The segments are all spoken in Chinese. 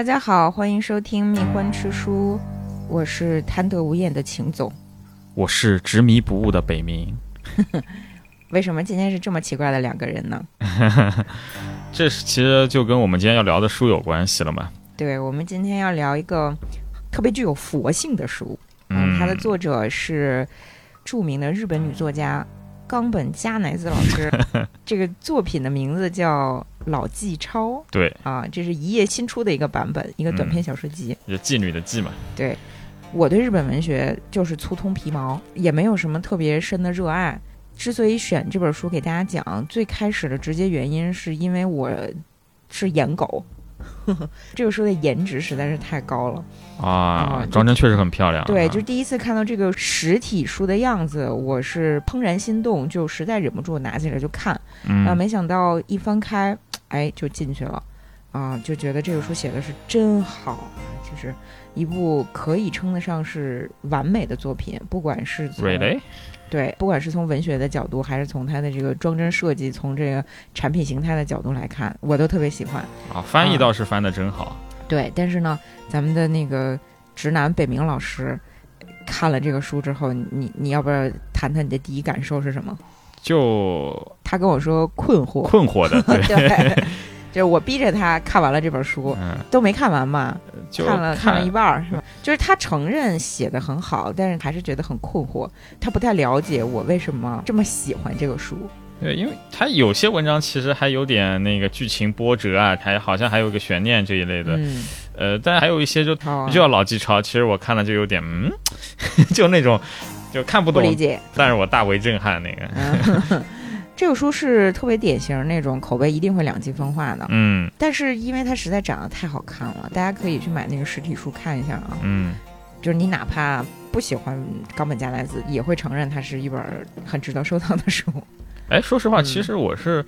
大家好，欢迎收听《蜜獾吃书》，我是贪得无厌的秦总。我是执迷不悟的北冥。为什么今天是这么奇怪的两个人呢？这是其实就跟我们今天要聊的书有关系了嘛？对，我们今天要聊一个特别具有佛性的书。嗯，它的作者是著名的日本女作家冈本加乃子老师。这个作品的名字叫《老纪抄》。对啊，这是一页新出的一个版本，一个短篇小说集。就妓女的妓嘛。对，我对日本文学就是粗通皮毛，也没有什么特别深的热爱。之所以选这本书给大家讲，最开始的直接原因是因为我是颜狗，这个书的颜值实在是太高了啊啊，装帧确实很漂亮啊。对，就第一次看到这个实体书的样子，我是怦然心动，就实在忍不住拿起来就看。啊，嗯，没想到一翻开，哎，就进去了，啊，就觉得这个书写的是真好，就是一部可以称得上是完美的作品，不管是从 Really？对，不管是从文学的角度，还是从它的这个装帧设计，从这个产品形态的角度来看，我都特别喜欢。啊，翻译倒是翻的真好。对，但是呢，咱们的那个直男北明老师看了这个书之后，你你要不要谈谈你的第一感受是什么？就他跟我说困惑，困惑的，对，对，就是我逼着他看完了这本书，嗯，都没看完嘛？就看了看了一半儿是吧？就是他承认写的很好，但是还是觉得很困惑，他不太了解我为什么这么喜欢这个书。对，因为他有些文章其实还有点那个剧情波折啊，还好像还有个悬念这一类的，嗯，呃，但还有一些就就要老记抄，其实我看了就有点嗯，就那种就看不懂，不理解。但是我大为震撼那个，嗯，这个书是特别典型那种口碑一定会两极分化的，嗯但是因为它实在长得太好看了，大家可以去买那个实体书看一下啊。嗯，就是你哪怕不喜欢冈本加奈子，也会承认它是一本很值得收藏的书。哎，说实话，嗯其实我是。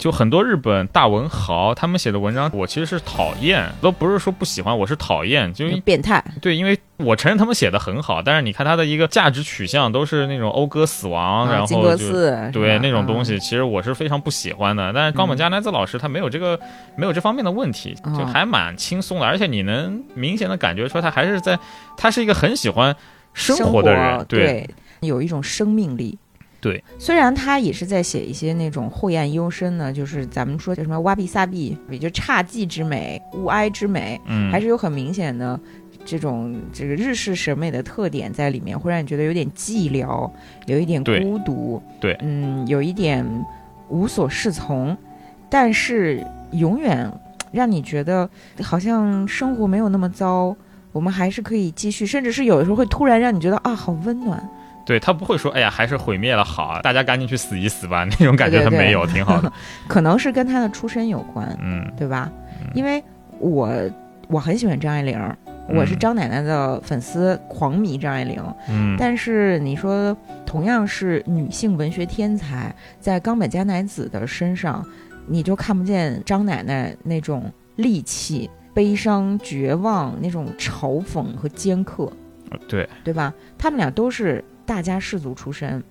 就很多日本大文豪，他们写的文章，我其实是讨厌，都不是说不喜欢，我是讨厌，就变态，对，因为我承认他们写的很好，但是你看他的一个价值取向都是那种讴歌死亡，然后就对那种东。西，其实我是非常不喜欢的。但是冈本加奈子老师他没有这个、没有这方面的问题，哦就还蛮轻松的，而且你能明显的感觉出他还是在，他是一个很喜欢生生活的人，对，有一种生命力。对，虽然他也是在写一些那种晦暗幽深的，就是咱们说叫什么挖比萨比，也就侘寂之美、物哀之美，嗯，还是有很明显的这种这个日式审美的特点在里面，会让你觉得有点寂寥，有一点孤独，对嗯，有一点无所适从，但是永远让你觉得好像生活没有那么糟。我们还是可以继续，甚至是有的时候会突然让你觉得啊，好温暖。对他不会说，哎呀，还是毁灭了好啊，大家赶紧去死一死吧，那种感觉对对对他没有，挺好的。可能是跟他的出身有关，嗯对吧？嗯因为我我很喜欢张爱玲，我是嗯张奶奶的粉丝，狂迷张爱玲。嗯，但是你说同样是女性文学天才，在冈本加乃子的身上，你就看不见张奶奶那种戾气、悲伤、绝望那种嘲讽和尖刻，对，对吧？他们俩都是大家氏族出身。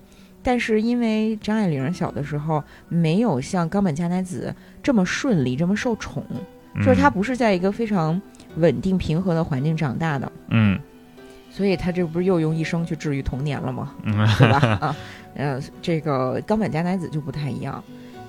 但是因为张爱玲小的时候没有像冈本加乃子这么顺利、这么受宠，就是她嗯不是在一个非常稳定平和的环境长大的，嗯所以她这不是又用一生去治愈童年了吗？嗯对吧？啊，呃，这个冈本加乃子就不太一样。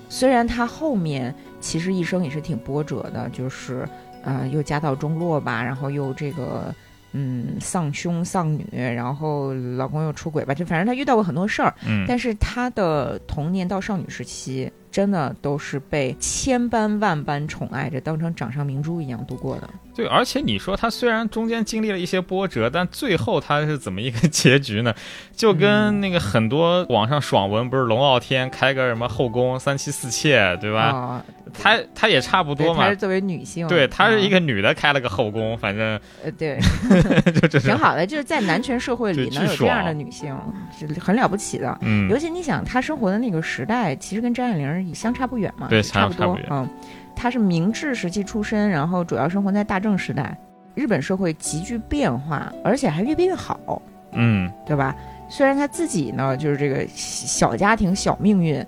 虽然她后面其实一生也是挺波折的，就是呃又家道中落吧，然后又这个嗯丧兄丧女，然后老公又出轨吧，就反正她遇到过很多事儿。嗯，但是她的童年到少女时期，真的都是被千般万般宠爱着，当成掌上明珠一样度过的。对，而且你说他虽然中间经历了一些波折，但最后他是怎么一个结局呢？就嗯跟那个很多网上爽文，不是龙傲天开个什么后宫三妻四妾，对吧？哦，他他也差不多嘛对她是。作为女性，对，她是一啊个女的开了个后宫，反正呃，对，就就是挺好的，就是在男权社会里能有这样的女性，是很了不起的。嗯尤其你想，她生活的那个时代，其实跟张爱玲也相差不远嘛，对差不。多嗯，他是明治时期出身，然后主要生活在大正时代，日本社会急剧变化，而且还越变越好，嗯对吧？虽然他自己呢，就是这个小家庭小命运，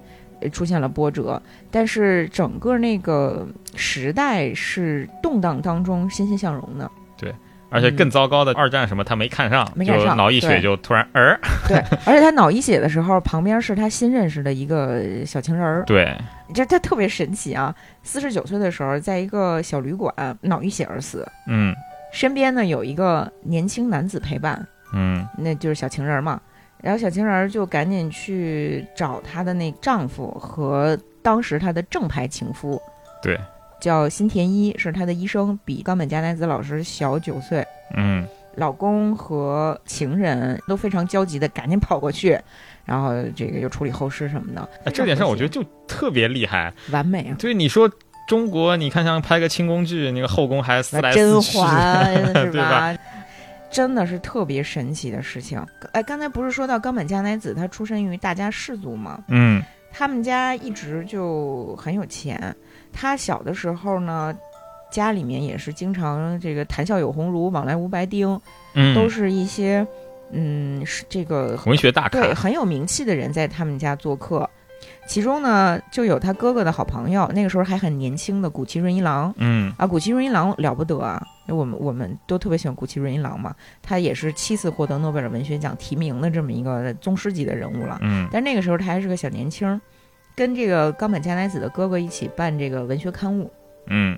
出现了波折，但是整个那个时代是动荡当中欣欣向荣的。而且更糟糕的，二战什么他没看上，没看上脑溢血就突然儿，对，而且他脑溢血的时候，旁边是他新认识的一个小情人儿，对，这他特别神奇啊！四十九岁的时候，在一个小旅馆脑溢血而死，嗯。身边呢有一个年轻男子陪伴，嗯。那就是小情人儿嘛。然后小情人儿就赶紧去找她的那丈夫和当时她的正牌情夫，对，叫新田一，是她的医生，比冈本加奈子老师小九岁。嗯老公和情人都非常焦急的赶紧跑过去，然后这个又处理后事什么的。哎这点上我觉得就特别厉害。完美啊！对你说。中国，你看像拍个清宫剧，那个后宫还四来甄撕去，嬛是吧？真的是特别神奇的事情。哎，刚才不是说到冈本加奈子，她出身于大家氏族吗？嗯他们家一直就很有钱。他小的时候呢，家里面也是经常这个谈笑有鸿儒，往来无白丁，嗯，都是一些嗯是这个文学大咖对，很有名气的人在他们家做客。其中呢，就有他哥哥的好朋友，那个时候还很年轻的古奇润一郎嗯啊，古奇润一郎了不得啊！我们我们都特别喜欢古奇润一郎嘛，他也是七次获得诺贝尔文学奖提名的这么一个宗师级的人物了。嗯但那个时候他还是个小年轻儿，跟这个冈本加奈子的哥哥一起办这个文学刊物。嗯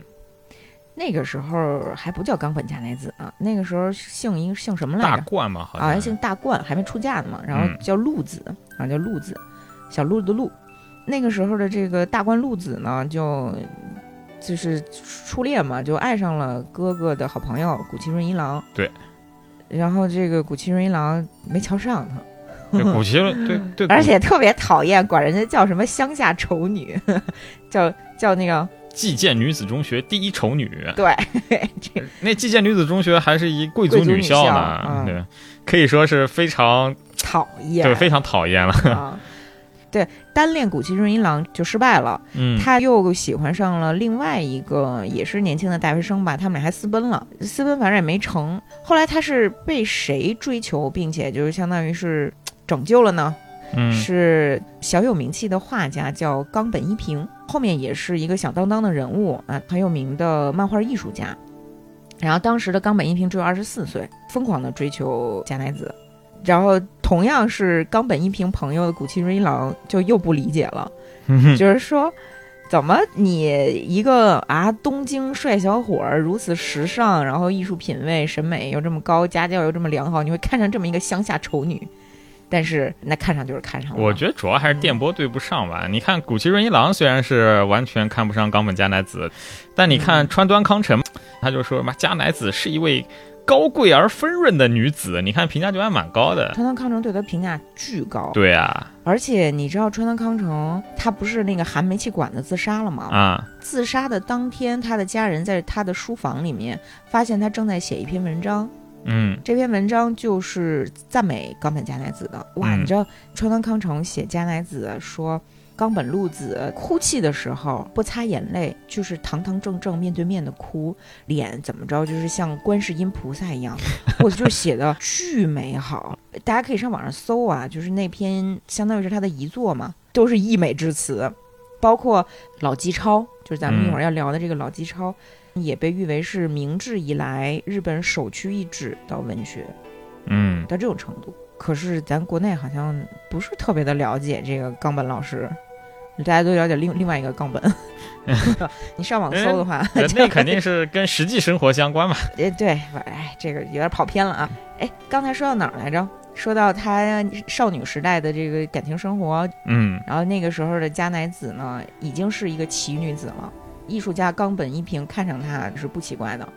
那个时候还不叫冈本加奈子啊，那个时候姓一个姓什么来着大？冠嘛，好像啊，像姓大冠，还没出嫁呢嘛，然后嗯叫鹿子，啊叫鹿子，小鹿的鹿。那个时候的这个大冠鹿子呢，就就是初恋嘛，就爱上了哥哥的好朋友古崎润一郎。对。然后这个古崎润一郎没瞧上他，对古奇对 对，而且特别讨厌，管人家叫什么乡下丑女，叫叫那个济县女子中学第一丑女，对，这那济县女子中学还是一贵族女校校呢，嗯对，可以说是非常讨厌对非常讨厌了，啊。对，单恋古奇润一郎就失败了，嗯，他又喜欢上了另外一个也是年轻的大学生吧，他们俩还私奔了，私奔反正也没成。后来他是被谁追求，并且就是相当于是拯救了呢？嗯是小有名气的画家叫冈本一平，后面也是一个响当当的人物啊，很有名的漫画艺术家。然后当时的冈本一平只有二十四岁，疯狂的追求加奈子。然后同样是冈本一平朋友的古崎润一郎就又不理解了，嗯 就是说，怎么你一个啊东京帅小伙儿如此时尚，然后艺术品味、审美又这么高，家教又这么良好，你会看上这么一个乡下丑女？但是那看上就是看上了。我觉得主要还是电波对不上吧。你看古奇润一郎虽然是完全看不上冈本加奈子，但你看川端康成，他就说什么，加奈子是一位高贵而丰润的女子，你看评价就还蛮高的。川端康成对他评价巨高，对啊，而且你知道川端康成他不是那个含煤气管子自杀了吗？啊，自杀的当天，他的家人在他的书房里面发现他正在写一篇文章，嗯这篇文章就是赞美冈本加奈子的。哇，嗯你知道川端康成写加奈子说。冈本露子哭泣的时候不擦眼泪，就是堂堂正正面对面的哭，脸怎么着就是像观世音菩萨一样，我就写的巨美好。大家可以上网上搜啊，就是那篇相当于是他的遗作嘛，都是溢美之词，包括老纪超，就是咱们一会儿要聊的这个老纪超，也被誉为是明治以来日本首屈一指的文学，嗯，到这种程度。可是咱国内好像不是特别的了解这个冈本老师，大家都了解另另外一个冈本。你上网搜的话，那肯定是跟实际生活相关嘛。哎，对，哎，这个有点跑偏了啊。哎，刚才说到哪儿来着？说到她少女时代的这个感情生活，嗯然后那个时候的加乃子呢，已经是一个奇女子了。艺术家冈本一平看上他是不奇怪的，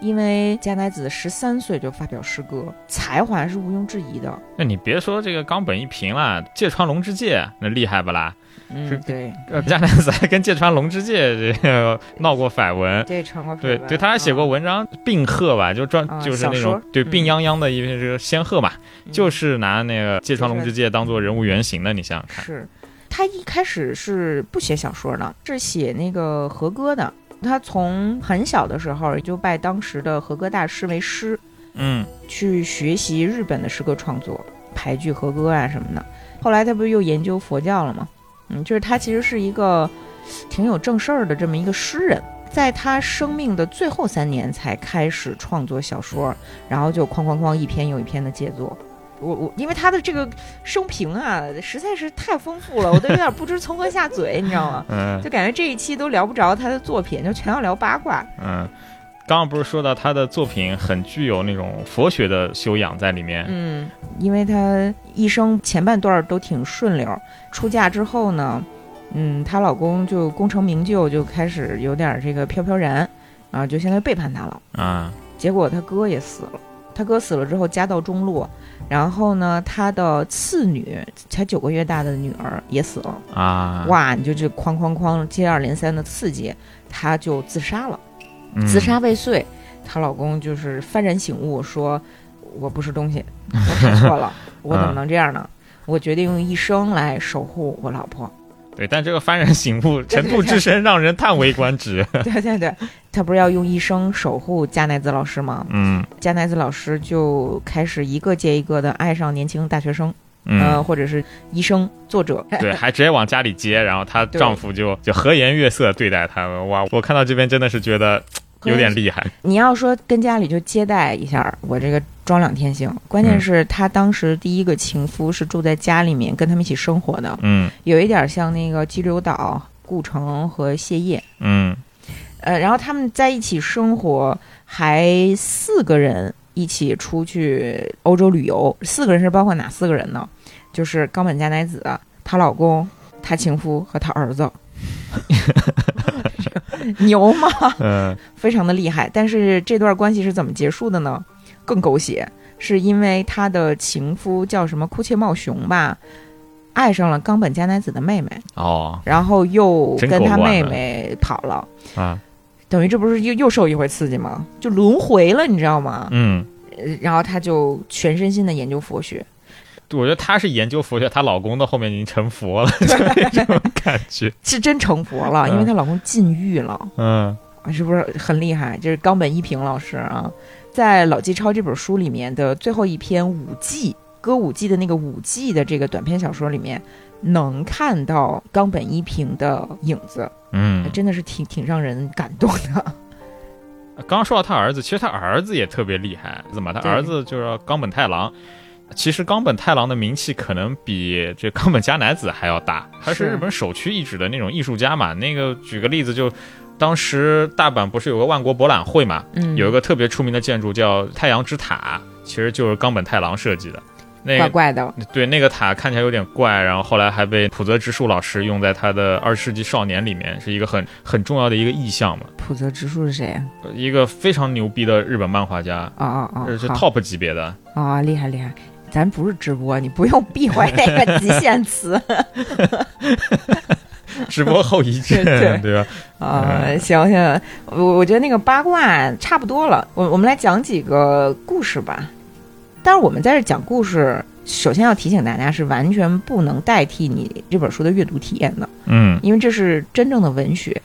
因为加乃子十三岁就发表诗歌，才华是毋庸置疑的。那你别说这个冈本一平了，芥川龙之介那厉害不啦？嗯，对，呃，加奈子还跟芥川龙之介这个闹过绯闻。对成过绯闻对对，他还写过嗯文章《病鹤》吧，就专啊就是那种对病殃殃的一篇这个仙鹤嘛，嗯就是拿那个芥川龙之介当做人物原型的，你想想看。是，他一开始是不写小说的，是写那个和歌的。他从很小的时候就拜当时的和歌大师为师，嗯去学习日本的诗歌创作、排句和歌啊什么的。后来他不是又研究佛教了吗？嗯，就是他其实是一个挺有正事儿的这么一个诗人，在他生命的最后三年才开始创作小说，然后就哐哐哐一篇又一篇的杰作。我我因为他的这个生平啊，实在是太丰富了，我都有点不知从何下嘴，你知道吗？嗯就感觉这一期都聊不着他的作品，就全要聊八卦。嗯，刚刚不是说到他的作品很具有那种佛学的修养在里面，嗯，因为他一生前半段都挺顺溜，出嫁之后呢，嗯，她老公就功成名就，就开始有点这个飘飘然，啊，就相当于背叛她了。啊，结果他哥也死了，她哥死了之后家道中落，然后呢，他的次女才九个月大的女儿也死了，啊，哇，你就这哐哐哐接二连三的刺激，她就自杀了。嗯自杀未遂，她老公就是幡然醒悟，说：“我不是东西，我看错了，我怎么能这样呢？我决定用一生来守护我老婆。对，但这个幡然醒悟 程度之深，让人叹为观止。”对对对，他不是要用一生守护加奈子老师吗？嗯加奈子老师就开始一个接一个的爱上年轻大学生，呃，嗯，或者是医生、作者。对，还直接往家里接，然后她 丈夫就就和颜悦色对待他们。哇，我看到这边真的是觉得有点厉害。你要说跟家里就接待一下，我这个装两天行。关键嗯是他当时第一个情夫是住在家里面跟他们一起生活的，嗯有一点像那个激流岛、顾城和谢烨，嗯呃，然后他们在一起生活，还四个人一起出去欧洲旅游。四个人是包括哪四个人呢？就是冈本加奈子、她老公、她情夫和她儿子。牛吗？嗯 非常的厉害。但是这段关系是怎么结束的呢？更狗血，是因为他的情夫叫什么库切茂雄吧，爱上了冈本加奈子的妹妹，哦然后又跟他妹妹跑了。啊等于这不是又又受一回刺激吗？就轮回了，你知道吗？嗯，呃然后他就全身心的研究佛学，我觉得她是研究佛学，她老公到后面已经成佛了，就那种感觉。是真成佛了，因为嗯她老公禁欲了，嗯啊是不是很厉害？就是冈本一平老师啊，在《老纪抄》这本书里面的最后一篇舞伎歌舞伎的那个舞伎的这个短篇小说里面，能看到冈本一平的影子，嗯，真的是挺挺让人感动的。刚刚说到他儿子，其实他儿子也特别厉害，怎么？他儿子就是冈本太郎。其实冈本太郎的名气可能比这冈本加乃子还要大，他是是日本首屈一指的那种艺术家嘛。那个举个例子就，当时大阪不是有个万国博览会嘛，嗯，有一个特别出名的建筑叫太阳之塔，其实就是冈本太郎设计的。那个怪怪的，对那个塔看起来有点怪，然后后来还被浦泽直树老师用在他的《二十世纪少年》里面，是一个很很重要的一个意象嘛。浦泽直树是谁啊？一个非常牛逼的日本漫画家，啊啊啊！是 top 级别的。啊，厉害厉害！咱不是直播，你不用避讳那个极限词 直播后遗症，对对吧？啊。行行，我我觉得那个八卦差不多了，我我们来讲几个故事吧。但是我们在这讲故事，首先要提醒大家是完全不能代替你这本书的阅读体验的，嗯因为这是真正的文学。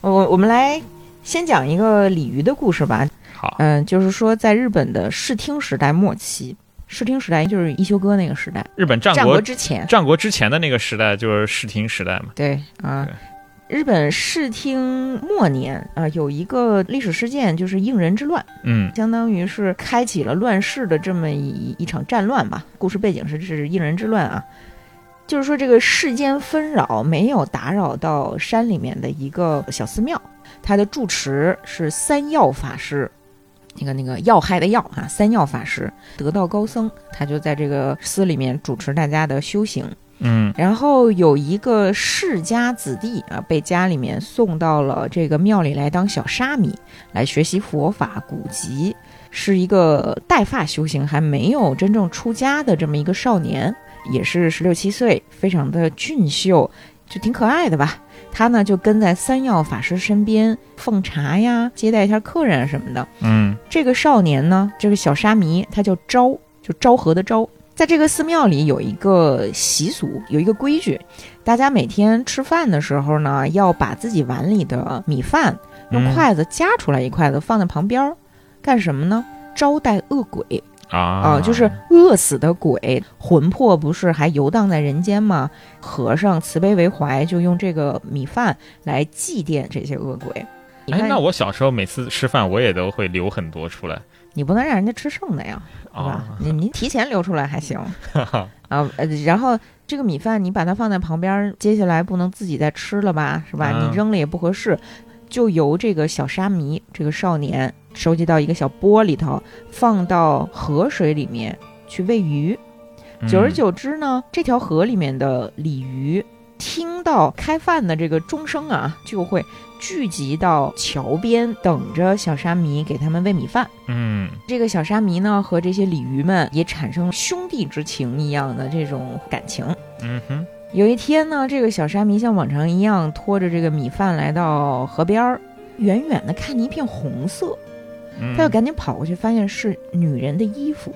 我我们来先讲一个鲤鱼的故事吧。好，嗯，就是说在日本的视听时代末期，视听时代就是一休哥那个时代，日本战战国国之前。战国之前的那个时代就是视听时代嘛。对啊，日本视听末年啊，有一个历史事件，就是应人之乱，嗯相当于是开启了乱世的这么一一场战乱吧。故事背景是是应人之乱啊，就是说这个世间纷扰没有打扰到山里面的一个小寺庙，它的住持是三要法师。那个那个要害的要啊，三要法师得道高僧，他就在这个寺里面主持大家的修行。嗯然后有一个世家子弟啊，被家里面送到了这个庙里来当小沙弥，来学习佛法古籍，是一个带发修行，还没有真正出家的这么一个少年，也是十六七岁，非常的俊秀，就挺可爱的吧。他呢就跟在三要法师身边奉茶呀，接待一下客人啊什么的。嗯这个少年呢，这个小沙弥，他叫昭，就昭和的昭。在这个寺庙里有一个习俗，有一个规矩，大家每天吃饭的时候呢，要把自己碗里的米饭用嗯筷子夹出来一筷子放在旁边儿，干什么呢？招待恶鬼。啊啊，就是饿死的鬼魂魄不是还游荡在人间吗？和尚慈悲为怀，就用这个米饭来祭奠这些恶鬼。你哎，看那我小时候每次吃饭，我也都会留很多出来你不能让人家吃剩的呀，对吧啊？你你提前留出来还行 啊，呃，然后这个米饭你把它放在旁边儿，接下来不能自己再吃了吧，是吧？嗯你扔了也不合适，就由这个小沙弥这个少年收集到一个小钵里头，放到河水里面去喂鱼。久而嗯久之呢，这条河里面的鲤鱼听到开饭的这个钟声啊，就会聚集到桥边，等着小沙弥给他们喂米饭。嗯这个小沙弥呢，和这些鲤鱼们也产生兄弟之情一样的这种感情。嗯哼有一天呢，这个小沙弥像往常一样拖着这个米饭来到河边儿，远远的看见一片红色，嗯，他就赶紧跑过去，发现是女人的衣服，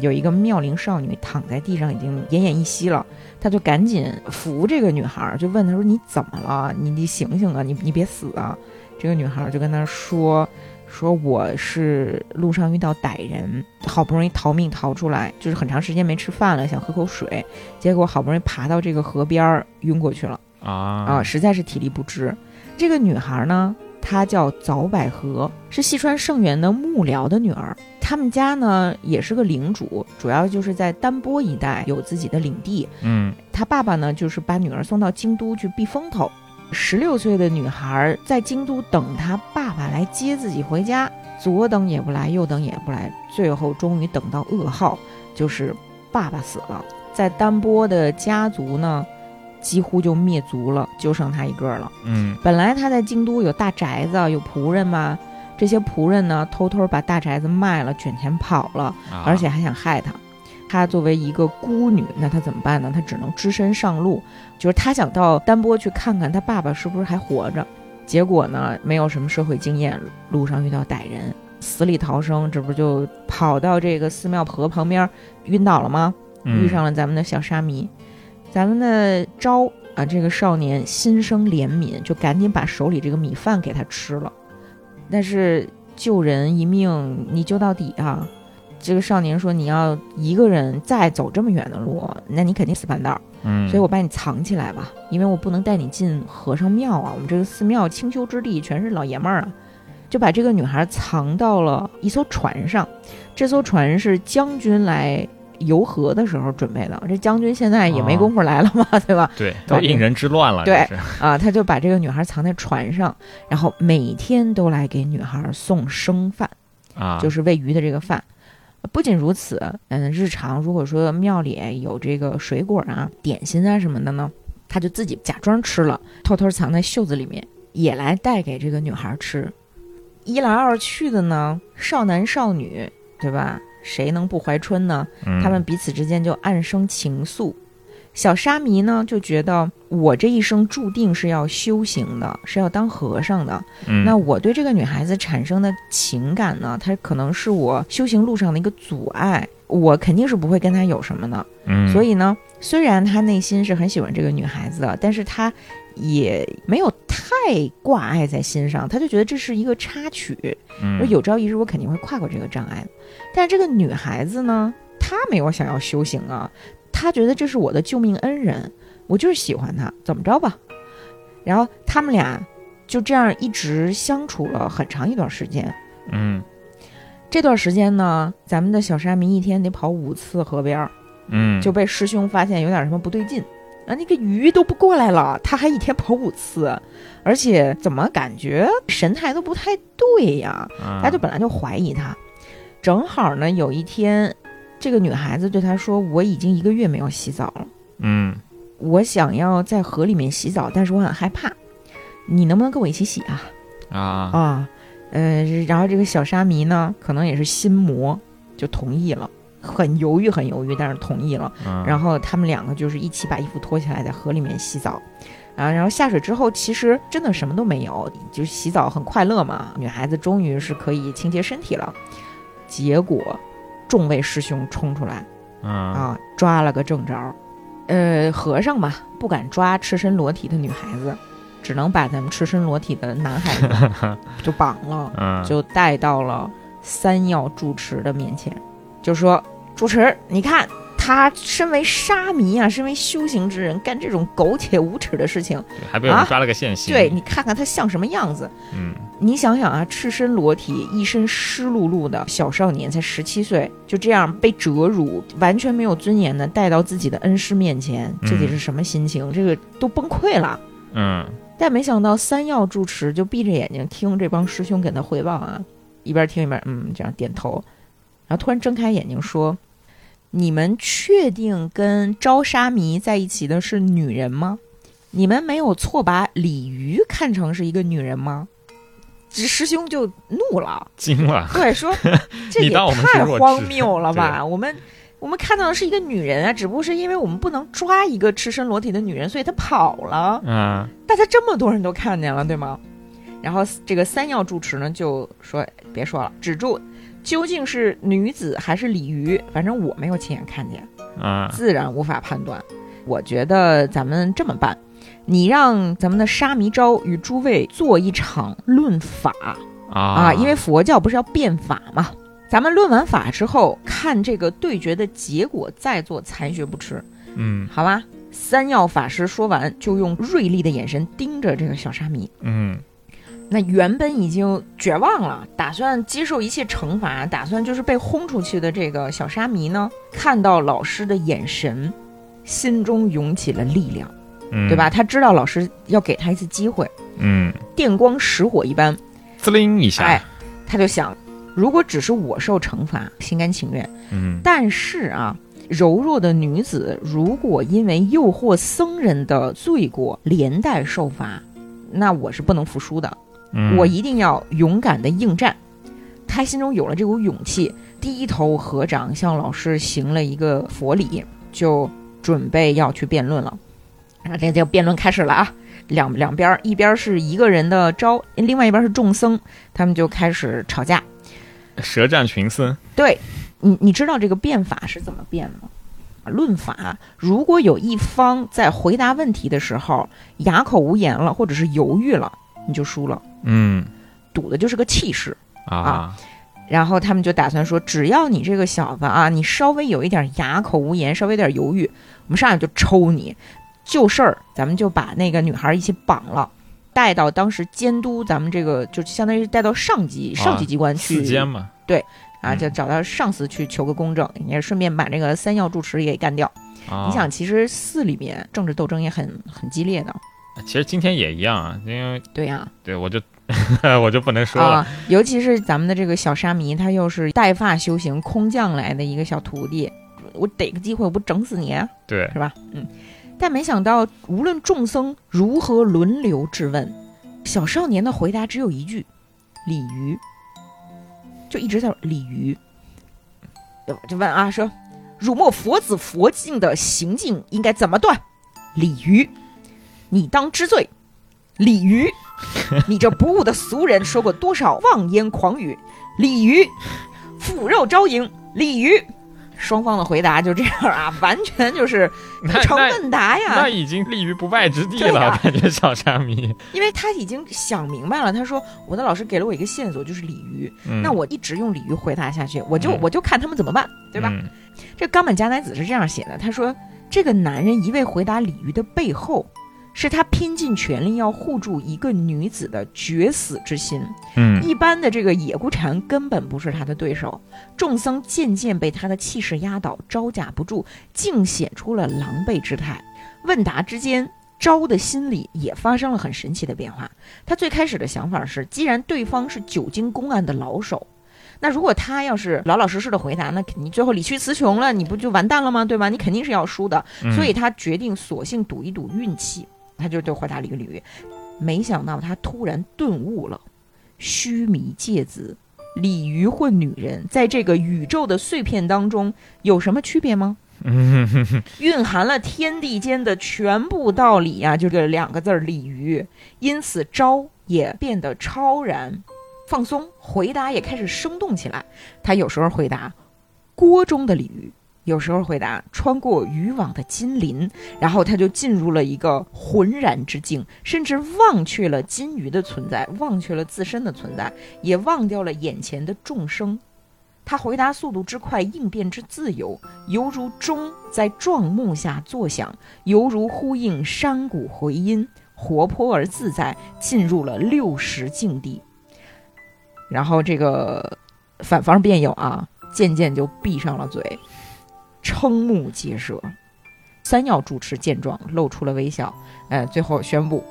有一个妙龄少女躺在地上，已经奄奄一息了。他就赶紧扶这个女孩儿，就问她说：“你怎么了？你你醒醒啊！你你别死啊！”这个女孩儿就跟他说：“说我是路上遇到歹人，好不容易逃命逃出来，就是很长时间没吃饭了，想喝口水，结果好不容易爬到这个河边儿晕过去了。”啊啊，实在是体力不支。这个女孩呢，她叫早百合，是细川盛元的幕僚的女儿。他们家呢也是个领主，主要就是在丹波一带有自己的领地。嗯他爸爸呢，就是把女儿送到京都去避风头。十六岁的女孩在京都等她爸爸来接自己回家，左等也不来，右等也不来，最后终于等到噩耗，就是爸爸死了。在丹波的家族呢，几乎就灭族了，就剩他一个了。嗯本来他在京都有大宅子，有仆人嘛，这些仆人呢，偷偷把大宅子卖了，卷钱跑了，啊而且还想害他。她作为一个孤女，那她怎么办呢？她只能只身上路，就是她想到丹波去看看她爸爸是不是还活着。结果呢，没有什么社会经验，路上遇到歹人，死里逃生，这不就跑到这个寺庙河旁边晕倒了吗？嗯遇上了咱们的小沙弥，咱们的昭啊，这个少年心生怜悯，就赶紧把手里这个米饭给他吃了。但是救人一命，你救到底啊！这个少年说：“你要一个人再走这么远的路，那你肯定死半道儿。嗯，所以我把你藏起来吧，因为我不能带你进和尚庙啊。我们这个寺庙清修之地全是老爷们儿啊，就把这个女孩藏到了一艘船上。这艘船是将军来游河的时候准备的。这将军现在也没哦工夫来了嘛，对吧？对，都引人之乱了，对啊，他就把这个女孩藏在船上，然后每天都来给女孩送生饭，啊，就是喂鱼的这个饭。不仅如此，嗯，日常如果说庙里有这个水果啊、点心啊什么的呢，他就自己假装吃了，偷偷藏在袖子里面，也来带给这个女孩吃。一来二去的呢，少男少女，对吧？谁能不怀春呢？嗯他们彼此之间就暗生情愫。小沙弥呢就觉得我这一生注定是要修行的，是要当和尚的。嗯那我对这个女孩子产生的情感呢，她可能是我修行路上的一个阻碍，我肯定是不会跟她有什么的。嗯，所以呢，虽然他内心是很喜欢这个女孩子的，但是他也没有太挂碍在心上，他就觉得这是一个插曲，嗯有朝一日我肯定会跨过这个障碍的。但是这个女孩子呢，她没有想要修行啊，她觉得这是我的救命恩人，我就是喜欢他，怎么着吧？然后他们俩就这样一直相处了很长一段时间。嗯这段时间呢，咱们的小沙弥一天得跑五次河边儿，嗯就被师兄发现有点什么不对劲。啊，那个鱼都不过来了，他还一天跑五次，而且怎么感觉神态都不太对呀？啊他就本来就怀疑他。正好呢，有一天，这个女孩子对他说：“我已经一个月没有洗澡了，嗯我想要在河里面洗澡，但是我很害怕，你能不能跟我一起洗啊？”啊啊，呃，然后这个小沙弥呢，可能也是心魔，就同意了，很犹豫，很犹豫，但是同意了。嗯然后他们两个就是一起把衣服脱下来，在河里面洗澡。啊，然后下水之后，其实真的什么都没有，就是洗澡很快乐嘛。女孩子终于是可以清洁身体了。结果，众位师兄冲出来嗯啊，抓了个正着。呃，和尚嘛，不敢抓赤身裸体的女孩子，只能把咱们赤身裸体的男孩子 就绑了。嗯就带到了三要住持的面前。就说主持，你看他身为沙弥啊，身为修行之人，干这种苟且无耻的事情，还被我们抓了个现行。对你看看他像什么样子？嗯，你想想啊，赤身裸体、一身湿漉漉的小少年，才十七岁，就这样被折辱，完全没有尊严的带到自己的恩师面前，嗯这得是什么心情？这个都崩溃了。嗯，但没想到三要住持就闭着眼睛听这帮师兄给他汇报啊，一边听一边嗯这样点头，然后突然睁开眼睛说：“你们确定跟招沙弥在一起的是女人吗？你们没有错把鲤鱼看成是一个女人吗？”这师兄就怒了，惊了。对，说 这也太荒谬了吧？我们我们看到的是一个女人啊，只不过是因为我们不能抓一个赤身裸体的女人，所以她跑了。嗯，大家这么多人都看见了，对吗？然后这个三要住持呢就说：“别说了，止住，究竟是女子还是鲤鱼？反正我没有亲眼看见，啊，自然无法判断。我觉得咱们这么办，你让咱们的沙弥昭与诸位做一场论法啊啊，因为佛教不是要变法嘛。咱们论完法之后，看这个对决的结果，再做残学不迟。嗯好吧？三要法师说完，就用锐利的眼神盯着这个小沙弥。嗯那原本已经绝望了，打算接受一切惩罚，打算就是被轰出去的这个小沙弥呢，看到老师的眼神，心中涌起了力量，嗯，对吧？？他知道老师要给他一次机会，嗯，电光石火一般，滋灵一下，哎，他就想，如果只是我受惩罚，心甘情愿。嗯但是啊，柔弱的女子如果因为诱惑僧人的罪过连带受罚，那我是不能服输的。嗯，我一定要勇敢的应战。他心中有了这股勇气，低头合掌向老师行了一个佛礼，就准备要去辩论了。啊，这这个辩论开始了啊！两两边儿，一边是一个人的招，另外一边是众僧，他们就开始吵架。舌战群僧，对你，你知道这个辩法是怎么辩的吗？论法，如果有一方在回答问题的时候哑口无言了，或者是犹豫了，你就输了，嗯赌的就是个气势。啊，然后他们就打算说，只要你这个小子啊，你稍微有一点哑口无言，稍微有点犹豫，我们上来就抽你。就事儿，咱们就把那个女孩一起绑了，带到当时监督咱们这个，就相当于带到上级、上级机关去四监嘛，啊，嗯就找到上司去求个公正，也顺便把这个三要住持也给干掉。啊，你想，其实寺里面政治斗争也很很激烈的，其实今天也一样啊，因为对呀、对我就 我就不能说了，啊，尤其是咱们的这个小沙弥，他又是带发修行空降来的一个小徒弟，我逮个机会我不整死你啊，对，是吧？嗯。但没想到，无论众僧如何轮流质问，小少年的回答只有一句：“鲤鱼。”就一直在鲤鱼。就就问啊，说辱没佛子佛境的行径应该怎么断？鲤鱼，你当知罪。鲤鱼，你这不悟的俗人说过多少妄言狂语？鲤鱼，腐肉招迎。鲤鱼，双方的回答就这样啊，完全就是不成问答呀。那已经立于不败之地了，感觉小沙弥，因为他已经想明白了，他说我的老师给了我一个线索，就是鲤鱼，嗯那我一直用鲤鱼回答下去，我就、嗯我就看他们怎么办，对吧？嗯这冈本加乃子是这样写的，他说这个男人一味回答鲤鱼的背后，是他拼尽全力要护住一个女子的绝死之心。嗯一般的这个野孤蝉根本不是他的对手，众僧渐渐被他的气势压倒，招架不住，竟显出了狼狈之态。问答之间，招的心里也发生了很神奇的变化。他最开始的想法是，既然对方是久经公案的老手，那如果他要是老老实实的回答，那肯定最后理屈词穷了，你不就完蛋了吗？对吧？你肯定是要输的。嗯所以他决定索性赌一赌运气，他就就回答了一个鲤鱼。没想到他突然顿悟了，须弥芥子，鲤鱼混女人，在这个宇宙的碎片当中有什么区别吗？蕴含了天地间的全部道理啊，就这两个字儿鲤鱼。因此，招也变得超然、放松，回答也开始生动起来。他有时候回答锅中的鲤鱼，有时候回答穿过渔网的金鳞，然后他就进入了一个浑然之境，甚至忘却了金鱼的存在，忘却了自身的存在，也忘掉了眼前的众生。他回答速度之快，应变之自由，犹如钟在壮木下作响，犹如呼应山谷回音，活泼而自在，进入了六十境地。然后这个反方辩友啊，渐渐就闭上了嘴，瞠目结舌。三要主持见状，露出了微笑，呃，最后宣布，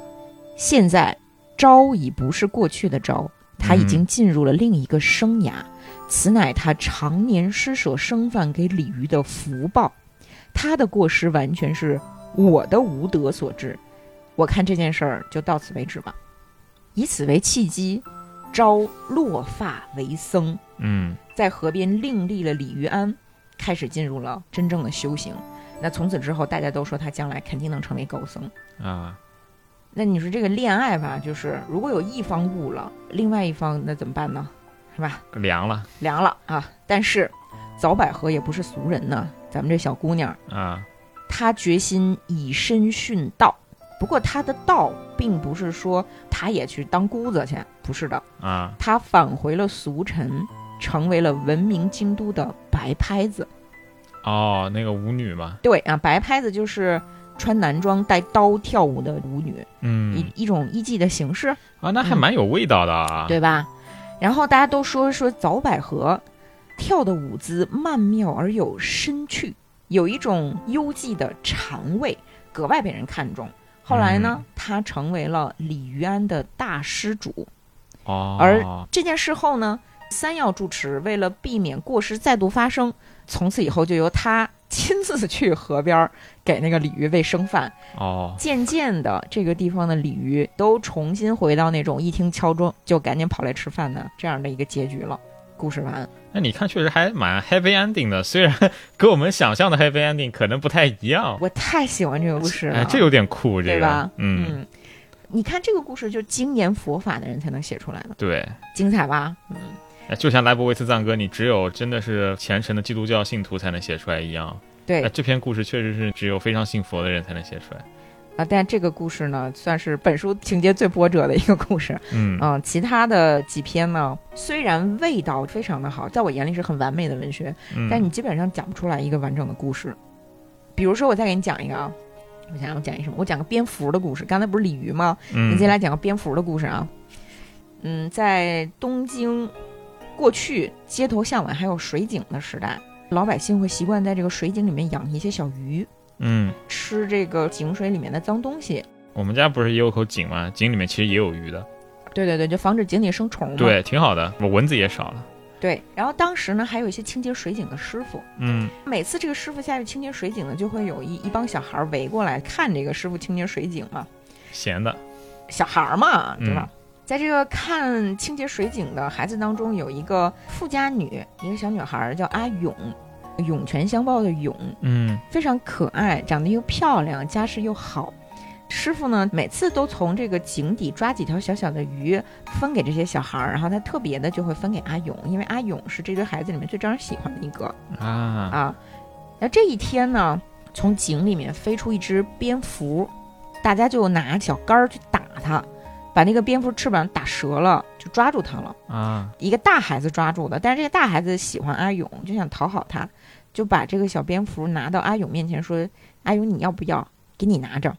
现在昭已不是过去的昭，他已经进入了另一个生涯，此乃他常年施舍生饭给鲤鱼的福报。他的过失完全是我的无德所致。我看这件事儿就到此为止吧，以此为契机，昭落发为僧，嗯在河边另立了鲤鱼庵，开始进入了真正的修行。那从此之后，大家都说他将来肯定能成为高僧。啊，那你说这个恋爱吧，就是如果有一方悟了，另外一方那怎么办呢？是吧？凉了凉了啊！但是早百合也不是俗人呢，咱们这小姑娘，啊，她决心以身殉道。不过她的道并不是说她也去当姑子去，不是的，啊，她返回了俗尘，成为了闻名京都的白拍子。哦，那个舞女嘛，对啊，白拍子就是穿男装带刀跳舞的舞女，嗯一一种艺伎的形式，啊，那还蛮有味道的啊，对吧？然后大家都说说早百合跳的舞姿曼妙而有深趣，有一种幽寂的禅味，格外被人看重。后来呢，她成为了鲤鱼庵的大施主。哦，而这件事后呢，三要住持为了避免过失再度发生，从此以后就由他亲自去河边儿给那个鲤鱼喂生饭。哦，渐渐的，这个地方的鲤鱼都重新回到那种一听敲钟就赶紧跑来吃饭的这样的一个结局了。故事完，那你看确实还蛮 happy ending 的，虽然 跟我们想象的 happy ending 可能不太一样，我太喜欢这个故事了，哎，这有点酷，这个对吧？，嗯，你看这个故事，就精研佛法的人才能写出来的，对。精彩吧？嗯，哎，就像莱博维茨赞歌，你只有真的是虔诚的基督教信徒才能写出来一样。对哎，这篇故事确实是只有非常信佛的人才能写出来。啊，但这个故事呢，算是本书情节最波折的一个故事。嗯嗯，其他的几篇呢，虽然味道非常的好，在我眼里是很完美的文学，嗯，但你基本上讲不出来一个完整的故事。比如说，我再给你讲一个啊，我想想我讲一什么？我讲个蝙蝠的故事。刚才不是鲤鱼吗？嗯，你接下来讲个蝙蝠的故事啊。嗯，在东京过去街头巷尾还有水井的时代，老百姓会习惯在这个水井里面养一些小鱼，嗯，吃这个井水里面的脏东西。我们家不是也有口井吗？井里面其实也有鱼的，对对对，就防止井里生虫嘛。对，挺好的，我蚊子也少了。对，然后当时呢，还有一些清洁水井的师傅，嗯每次这个师傅下去清洁水井呢，就会有一一帮小孩儿围过来看这个师傅清洁水井嘛，闲的，小孩儿嘛，对吧？嗯在这个看清洁水井的孩子当中，有一个富家女，一个小女孩儿叫阿勇，涌泉相报的涌，嗯非常可爱，长得又漂亮，家世又好。师傅呢，每次都从这个井底抓几条小小的鱼，分给这些小孩儿，然后他特别的就会分给阿勇，因为阿勇是这堆孩子里面最招人喜欢的一个。啊，啊。那这一天呢，从井里面飞出一只蝙蝠，大家就拿小杆儿去打它，把那个蝙蝠翅膀打折了，就抓住它了。啊，一个大孩子抓住的，但是这个大孩子喜欢阿勇，就想讨好他，就把这个小蝙蝠拿到阿勇面前说：“阿勇，你要不要？给你拿着。”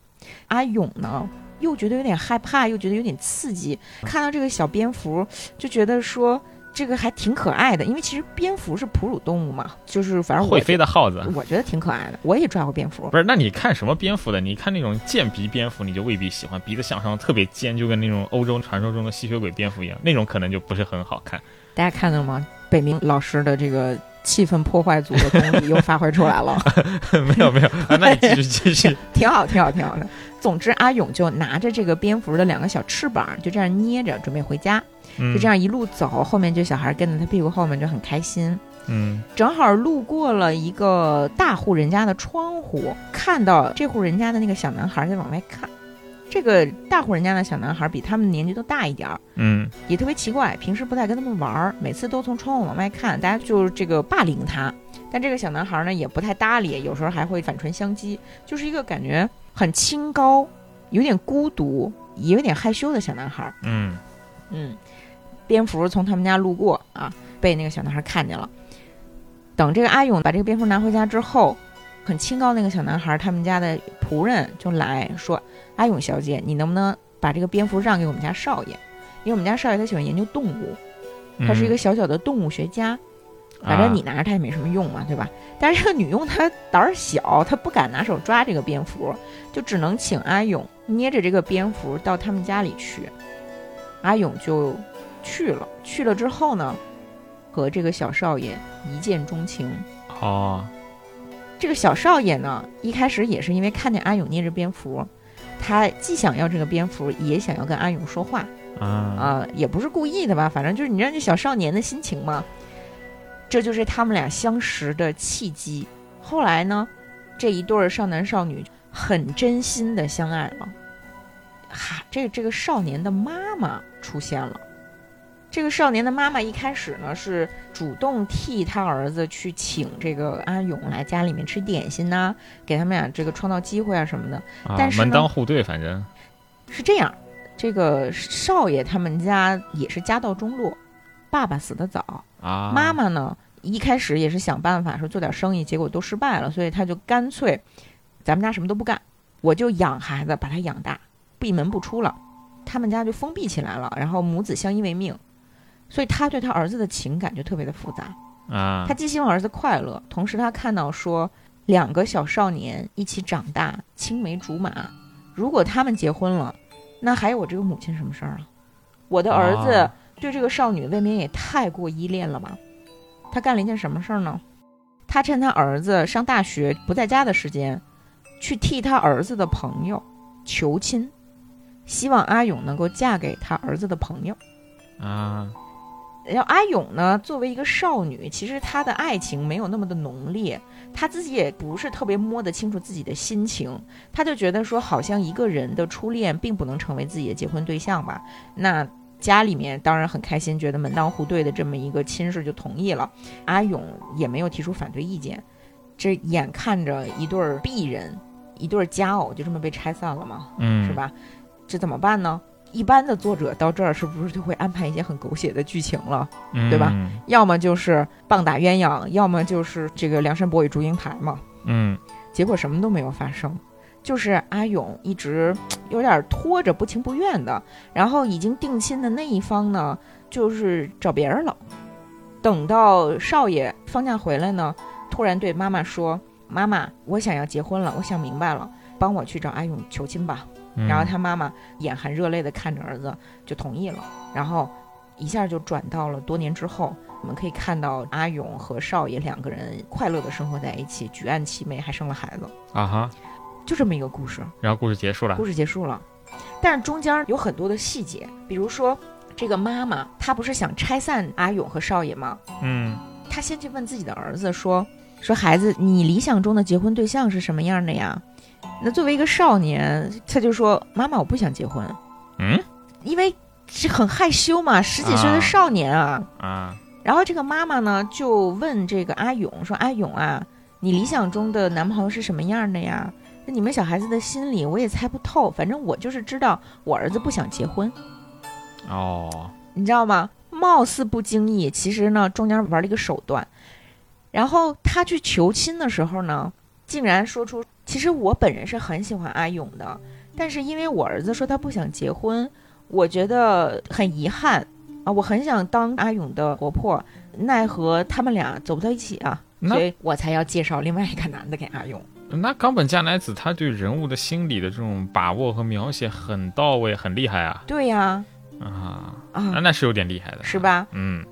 阿勇呢，又觉得有点害怕，又觉得有点刺激，看到这个小蝙蝠，就觉得说这个还挺可爱的，因为其实蝙蝠是哺乳动物嘛，就是反正会飞的耗子。我觉得挺可爱的，我也抓过蝙蝠。不是，那你看什么蝙蝠的？你看那种剑鼻蝙蝠，你就未必喜欢，鼻子向上特别尖，就跟那种欧洲传说中的吸血鬼蝙蝠一样，那种可能就不是很好看。大家看到了吗？北明老师的这个气氛破坏组的功力 又发挥出来了，没有没有，啊，那你继续继续。挺好，挺好，挺好的。总之，阿勇就拿着这个蝙蝠的两个小翅膀，就这样捏着，准备回家。嗯就这，样一路走，后面就小孩跟在他屁股后面就很开心。嗯正好路过了一个大户人家的窗户，看到这户人家的那个小男孩在往外看。这个大户人家的小男孩比他们年纪都大一点儿，嗯也特别奇怪，平时不太跟他们玩儿，每次都从窗户往外看，大家就是这个霸凌他。但这个小男孩呢，也不太搭理，有时候还会反唇相讥，就是一个感觉很清高、有点孤独、也有点害羞的小男孩。嗯嗯，蝙蝠从他们家路过啊，被那个小男孩看见了。等这个阿勇把这个蝙蝠拿回家之后，很清高那个小男孩，他们家的仆人就来说：“阿勇小姐，你能不能把这个蝙蝠让给我们家少爷？因为我们家少爷他喜欢研究动物，他是一个小小的动物学家。反正你拿着他也没什么用嘛，对吧？但是这个女佣她胆儿小，她不敢拿手抓这个蝙蝠，就只能请阿勇捏着这个蝙蝠到他们家里去。阿勇就去了，去了之后呢，和这个小少爷一见钟情。哦，这个小少爷呢，一开始也是因为看见阿勇捏着蝙蝠，他既想要这个蝙蝠，也想要跟阿勇说话啊啊、也不是故意的吧，反正就是你知道这小少年的心情嘛。这就是他们俩相识的契机。后来呢，这一对儿少男少女很真心的相爱了。哈，这这个少年的妈妈出现了。这个少年的妈妈一开始呢是主动替他儿子去请这个阿勇来家里面吃点心呐、给他们俩这个创造机会啊什么的。啊但是门当户对，反正是这样，这个少爷他们家也是家道中落，爸爸死得早，啊，妈妈呢一开始也是想办法说做点生意，结果都失败了，所以他就干脆咱们家什么都不干，我就养孩子，把他养大，闭门不出了。他们家就封闭起来了，然后母子相依为命，所以他对他儿子的情感就特别的复杂。啊他，既希望儿子快乐，同时他看到说两个小少年一起长大，青梅竹马，如果他们结婚了，那还有我这个母亲什么事儿啊？我的儿子哦对这个少女未免也太过依恋了吧？他干了一件什么事儿呢？他趁他儿子上大学不在家的时间，去替他儿子的朋友求亲，希望阿勇能够嫁给他儿子的朋友。啊，然后阿勇呢，作为一个少女，其实她的爱情没有那么的浓烈，她自己也不是特别摸得清楚自己的心情，她就觉得说，好像一个人的初恋并不能成为自己的结婚对象吧。那家里面当然很开心，觉得门当户对的这么一个亲事就同意了，阿勇也没有提出反对意见。这眼看着一对儿璧人，一对儿佳偶就这么被拆散了嘛，嗯，是？吧？这怎么办呢？一般的作者到这儿是不是就会安排一些很狗血的剧情了？对吧嗯？要么就是棒打鸳鸯，要么就是这个梁山伯与祝英台嘛。嗯结果什么都没有发生，就是阿勇一直有点拖着，不情不愿的。然后已经定亲的那一方呢，就是找别人了。等到少爷放假回来呢，突然对妈妈说：“妈妈，我想要结婚了，我想明白了，帮我去找阿勇求亲吧。”嗯，然后他妈妈眼含热泪的看着儿子，就同意了。然后一下就转到了多年之后，我们可以看到阿勇和少爷两个人快乐的生活在一起，举案齐眉，还生了孩子，啊哈，就这么一个故事。然后故事结束了故，事结束了，但是中间有很多的细节，比如说这个妈妈，她不是想拆散阿勇和少爷吗？嗯她先去问自己的儿子说：“说孩子，你理想中的结婚对象是什么样的呀？”那作为一个少年，他就说：“妈妈，我不想结婚。”嗯因为是很害羞嘛，十几岁的啊少年啊。啊然后这个妈妈呢就问这个阿勇说：“阿勇啊，你理想中的男朋友是什么样的呀？那你们小孩子的心理我也猜不透，反正我就是知道我儿子不想结婚，哦你知道吗？貌似不经意，其实呢中间玩了一个手段。然后他去求亲的时候呢，竟然说出：其实我本人是很喜欢阿勇的，但是因为我儿子说他不想结婚，我觉得很遗憾啊，我很想当阿勇的婆婆，奈何他们俩走不到一起啊，所以我才要介绍另外一个男的给阿勇。那冈本加乃子他对人物的心理的这种把握和描写很到位，很厉害啊对呀，啊，啊，那那是有点厉害的，是？吧？嗯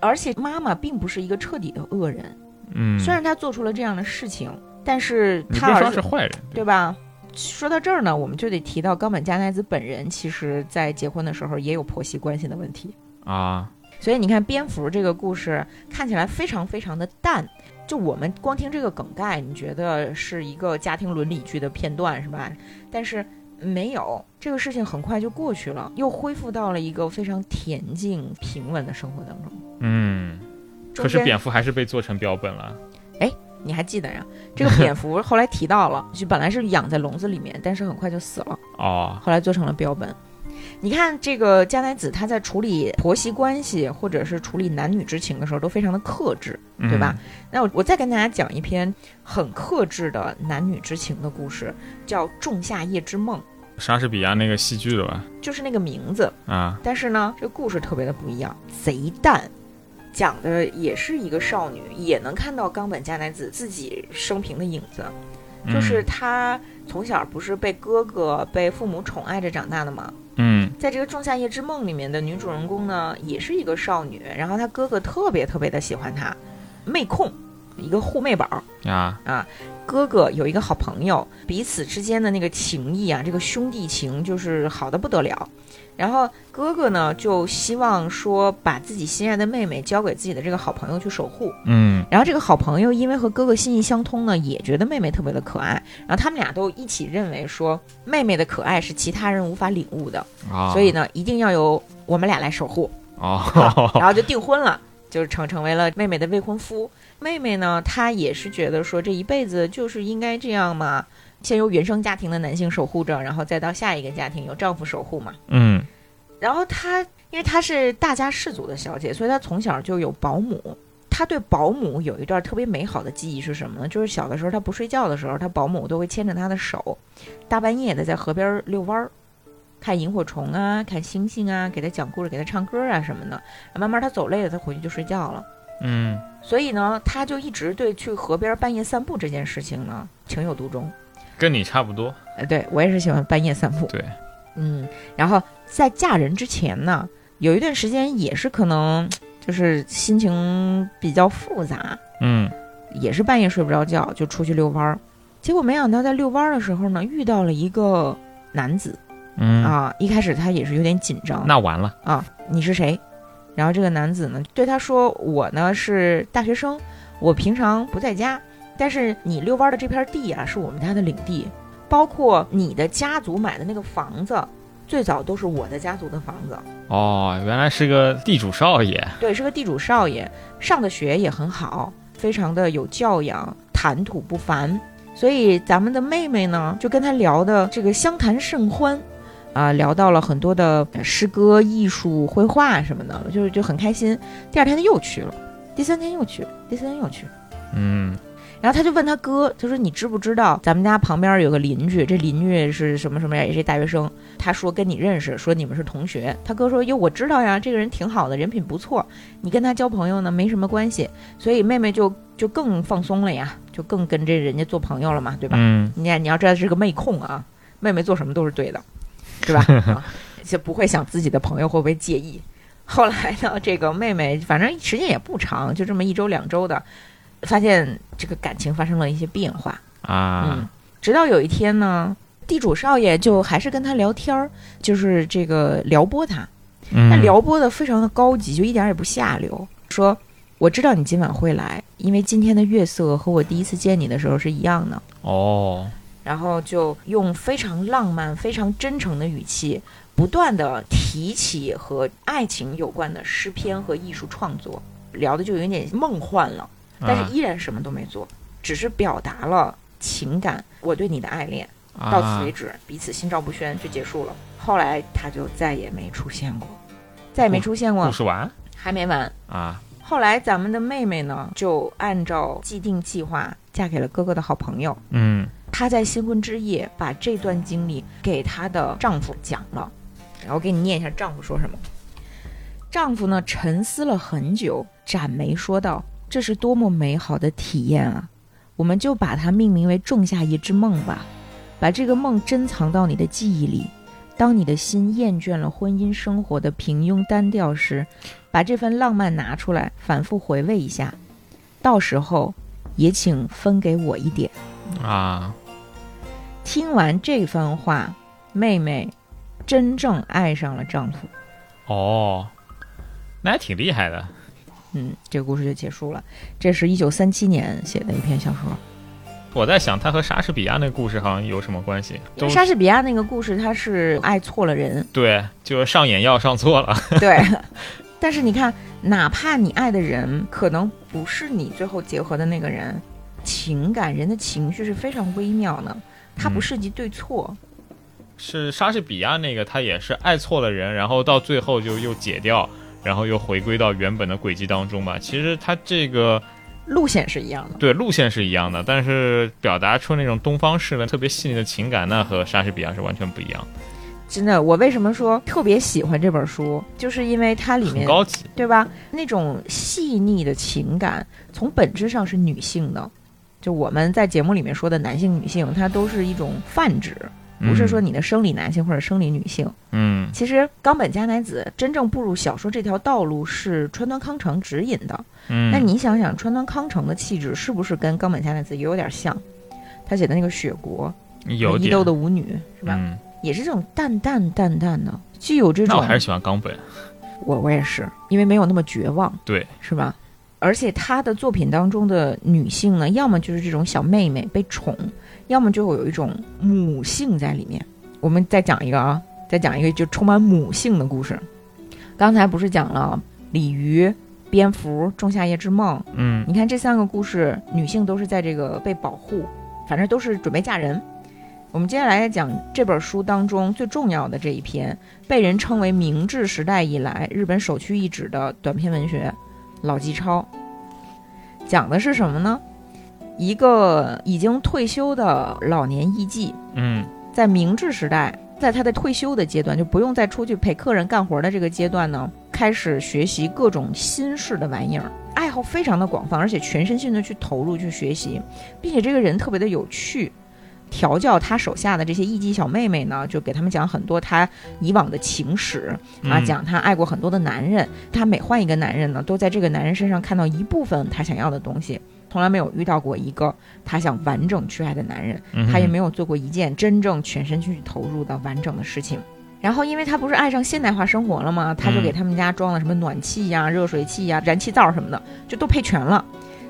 而且妈妈并不是一个彻底的恶人，嗯，虽然她做出了这样的事情，但是你不能她儿子说是坏人，对吧？说到这儿呢，我们就得提到冈本加奈子本人，其实在结婚的时候也有婆媳关系的问题。啊，所以你看，蝙蝠这个故事看起来非常非常的淡，就我们光听这个梗概，你觉得是一个家庭伦理剧的片段是吧？但是没有，这个事情很快就过去了，又恢复到了一个非常恬静平稳的生活当中。嗯，可是蝙蝠还是被做成标本了，你还记得呀？这个蝙蝠后来提到了，就本来是养在笼子里面，但是很快就死了。哦，后来做成了标本。你看这个加乃子，他在处理婆媳关系或者是处理男女之情的时候，都非常的克制，对吧？那我我再跟大家讲一篇很克制的男女之情的故事，叫《仲夏夜之梦》，莎士比亚那个戏剧的吧？就是那个名字啊。但是呢，这个故事特别的不一样，贼淡，讲的也是一个少女，也能看到冈本加乃子自己生平的影子，就是她从小不是被哥哥、被父母宠爱着长大的吗？嗯，在这个《仲夏夜之梦》里面的女主人公呢，也是一个少女，然后她哥哥特别特别的喜欢她，妹控，一个护妹宝啊啊，哥哥有一个好朋友，彼此之间的那个情谊啊，这个兄弟情就是好的不得了。然后哥哥呢，就希望说把自己心爱的妹妹交给自己的这个好朋友去守护。嗯，然后这个好朋友因为和哥哥心意相通呢，也觉得妹妹特别的可爱。然后他们俩都一起认为说，妹妹的可爱是其他人无法领悟的，所以呢，一定要由我们俩来守护。哦，然后就订婚了，就成成为了妹妹的未婚夫。妹妹呢，她也是觉得说，这一辈子就是应该这样嘛。先由原生家庭的男性守护着，然后再到下一个家庭由丈夫守护嘛。嗯，然后她因为她是大家氏族的小姐，所以她从小就有保姆。她对保姆有一段特别美好的记忆是什么呢？就是小的时候她不睡觉的时候，她保姆都会牵着她的手，大半夜的在河边遛弯儿，看萤火虫啊，看星星啊，给她讲故事，给她唱歌啊什么的。慢慢她走累了，她回去就睡觉了。嗯，所以呢，她就一直对去河边半夜散步这件事情呢情有独钟。跟你差不多，呃，对我也是喜欢半夜散步。对，嗯，然后在嫁人之前呢，有一段时间也是可能 就是心情比较复杂，嗯，也是半夜睡不着觉，就出去遛弯儿。结果没想到在遛弯儿的时候呢，遇到了一个男子，嗯啊，一开始他也是有点紧张，那完了啊，你是谁？然后这个男子呢对他说：“我呢是大学生，我平常不在家。”但是你遛弯的这片地啊，是我们家的领地，包括你的家族买的那个房子，最早都是我的家族的房子。哦，原来是个地主少爷。对，是个地主少爷，上的学也很好，非常的有教养，谈吐不凡。所以咱们的妹妹呢，就跟他聊的这个相谈甚欢，啊，聊到了很多的诗歌、艺术、绘画什么的，就就很开心。第二天他又去了，第三天又去，第四天又去，嗯。然后他就问他哥，他说：“你知不知道咱们家旁边有个邻居？这邻居是什么什么呀？也是大学生。他说跟你认识，说你们是同学。他哥说：哟，我知道呀，这个人挺好的，人品不错。你跟他交朋友呢，没什么关系。所以妹妹就就更放松了呀，就更跟这人家做朋友了嘛，对吧？嗯，你看你要知道是个妹控啊，妹妹做什么都是对的，是吧？啊，就不会想自己的朋友会不会介意。后来呢，这个妹妹反正时间也不长，就这么一周两周的。”发现这个感情发生了一些变化啊，嗯，直到有一天呢，地主少爷就还是跟他聊天儿，就是这个撩拨他，那撩拨的非常的高级，就一点也不下流。说我知道你今晚会来，因为今天的月色和我第一次见你的时候是一样的哦。然后就用非常浪漫、非常真诚的语气，不断的提起和爱情有关的诗篇和艺术创作，聊的就有点梦幻了。但是依然什么都没做，只是表达了情感，我对你的爱恋，到此为止，彼此心照不宣就结束了。后来他就再也没出现过，再也没出现过。故事完？还没完啊！后来咱们的妹妹呢，就按照既定计划嫁给了哥哥的好朋友。嗯，她在新婚之夜把这段经历给她的丈夫讲了，然后给你念一下丈夫说什么。丈夫呢沉思了很久，展眉说道。这是多么美好的体验啊！我们就把它命名为“种下一只梦”吧，把这个梦珍藏到你的记忆里。当你的心厌倦了婚姻生活的平庸单调时，把这份浪漫拿出来，反复回味一下。到时候，也请分给我一点啊！听完这番话，妹妹真正爱上了丈夫。哦，那还挺厉害的。嗯，这个故事就结束了。这是一九三七年写的一篇小说。我在想，他和莎士比亚那个故事好像有什么关系？因为莎士比亚那个故事，他是爱错了人。对，就是上眼药上错了。对。但是你看，哪怕你爱的人可能不是你最后结合的那个人，情感人的情绪是非常微妙的，它不涉及对错。是莎士比亚那个，他也是爱错了人，然后到最后就又解掉，然后又回归到原本的轨迹当中吧。其实它这个路线是一样的。对，路线是一样的，但是表达出那种东方式的特别细腻的情感，那和莎士比亚是完全不一样。真的，我为什么说特别喜欢这本书，就是因为它里面很高级，对吧？那种细腻的情感，从本质上是女性的。就我们在节目里面说的男性、女性，它都是一种泛指，不是说你的生理男性或者生理女性。嗯，其实冈本加奈子真正步入小说这条道路是川端康成指引的。嗯，那你想想，川端康成的气质是不是跟冈本加奈子也有点像？他写的那个《雪国》，有伊豆的舞女是吧？嗯，也是这种淡淡淡淡的，具有这种。那我还是喜欢冈本。我我也是，因为没有那么绝望，对，是吧？而且他的作品当中的女性呢，要么就是这种小妹妹被宠，要么就有一种母性在里面。我们再讲一个啊，再讲一个就充满母性的故事。刚才不是讲了鲤鱼、蝙蝠、仲夏夜之梦？嗯，你看这三个故事，女性都是在这个被保护，反正都是准备嫁人。我们接下来讲这本书当中最重要的这一篇，被人称为明治时代以来日本首屈一指的短篇文学。老纪抄讲的是什么呢？一个已经退休的老年艺妓，嗯，在明治时代，在他的退休的阶段，就不用再出去陪客人干活的这个阶段呢，开始学习各种新式的玩意儿，爱好非常的广泛，而且全身心的去投入去学习，并且这个人特别的有趣。调教他手下的这些艺妓小妹妹呢，就给他们讲很多他以往的情史啊，讲他爱过很多的男人。他每换一个男人呢，都在这个男人身上看到一部分他想要的东西，从来没有遇到过一个他想完整去爱的男人。他也没有做过一件真正全身去投入的完整的事情。然后，因为他不是爱上现代化生活了吗？他就给他们家装了什么暖气呀、热水器呀、燃气灶什么的，就都配全了。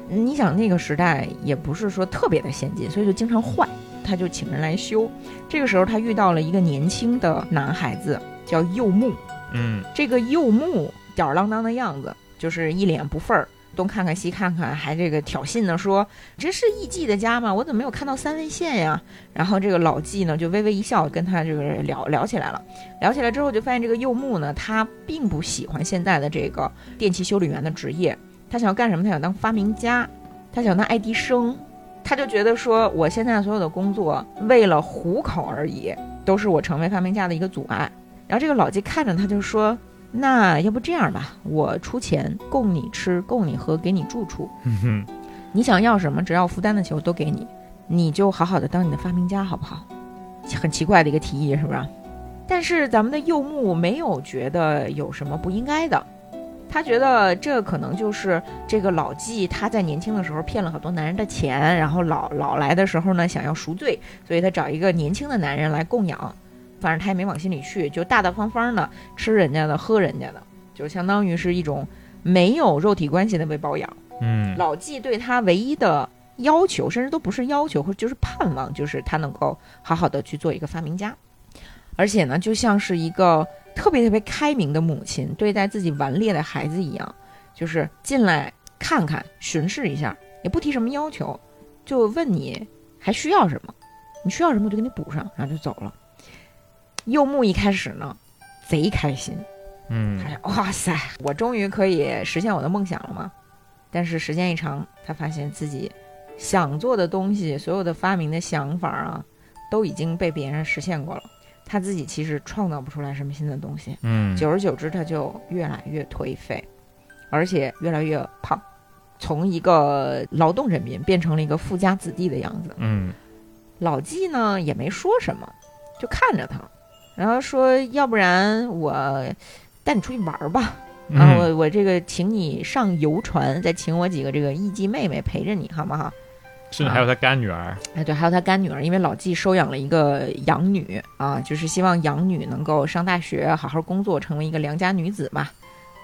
你想那个时代也不是说特别的先进，所以就经常坏。他就请人来修，这个时候他遇到了一个年轻的男孩子，叫柚木。嗯，这个柚木吊儿郎当的样子，就是一脸不忿儿，东看看西看看，还这个挑衅的说：“这是艺妓的家吗？我怎么没有看到三味线呀？”然后这个老妓呢就微微一笑，跟他这个聊聊起来了。聊起来之后，就发现这个柚木呢，他并不喜欢现在的这个电器修理员的职业，他想要干什么？他想当发明家，他想当爱迪生。他就觉得说，我现在所有的工作为了糊口而已，都是我成为发明家的一个阻碍。然后这个老纪看着他就说：“那要不这样吧，我出钱供你吃，供你喝，给你住处。你想要什么，只要负担得起，我都给你。你就好好的当你的发明家，好不好？”很奇怪的一个提议，是不是？但是咱们的柚木没有觉得有什么不应该的。他觉得这可能就是这个老纪他在年轻的时候骗了很多男人的钱，然后老老来的时候呢想要赎罪，所以他找一个年轻的男人来供养，反正他也没往心里去，就大大方方的吃人家的喝人家的，就相当于是一种没有肉体关系的被包养。嗯，老纪对他唯一的要求，甚至都不是要求，或者就是盼望，就是他能够好好的去做一个发明家，而且呢，就像是一个。特别特别开明的母亲对待自己顽劣的孩子一样，就是进来看看、巡视一下，也不提什么要求，就问你还需要什么，你需要什么我就给你补上，然后就走了。柚木一开始呢，贼开心，嗯，他说：“哇塞，我终于可以实现我的梦想了吗？”但是时间一长，他发现自己想做的东西，所有的发明的想法啊，都已经被别人实现过了。他自己其实创造不出来什么新的东西，嗯，久而久之他就越来越颓废，而且越来越胖，从一个劳动人民变成了一个富家子弟的样子，嗯，老纪呢也没说什么，就看着他，然后说要不然我带你出去玩吧，啊，我我这个请你上游船，再请我几个这个艺妓妹妹陪着你好不好？甚至还有他干女儿，哎，对，还有他干女儿，因为老纪收养了一个养女啊，就是希望养女能够上大学，好好工作，成为一个良家女子嘛，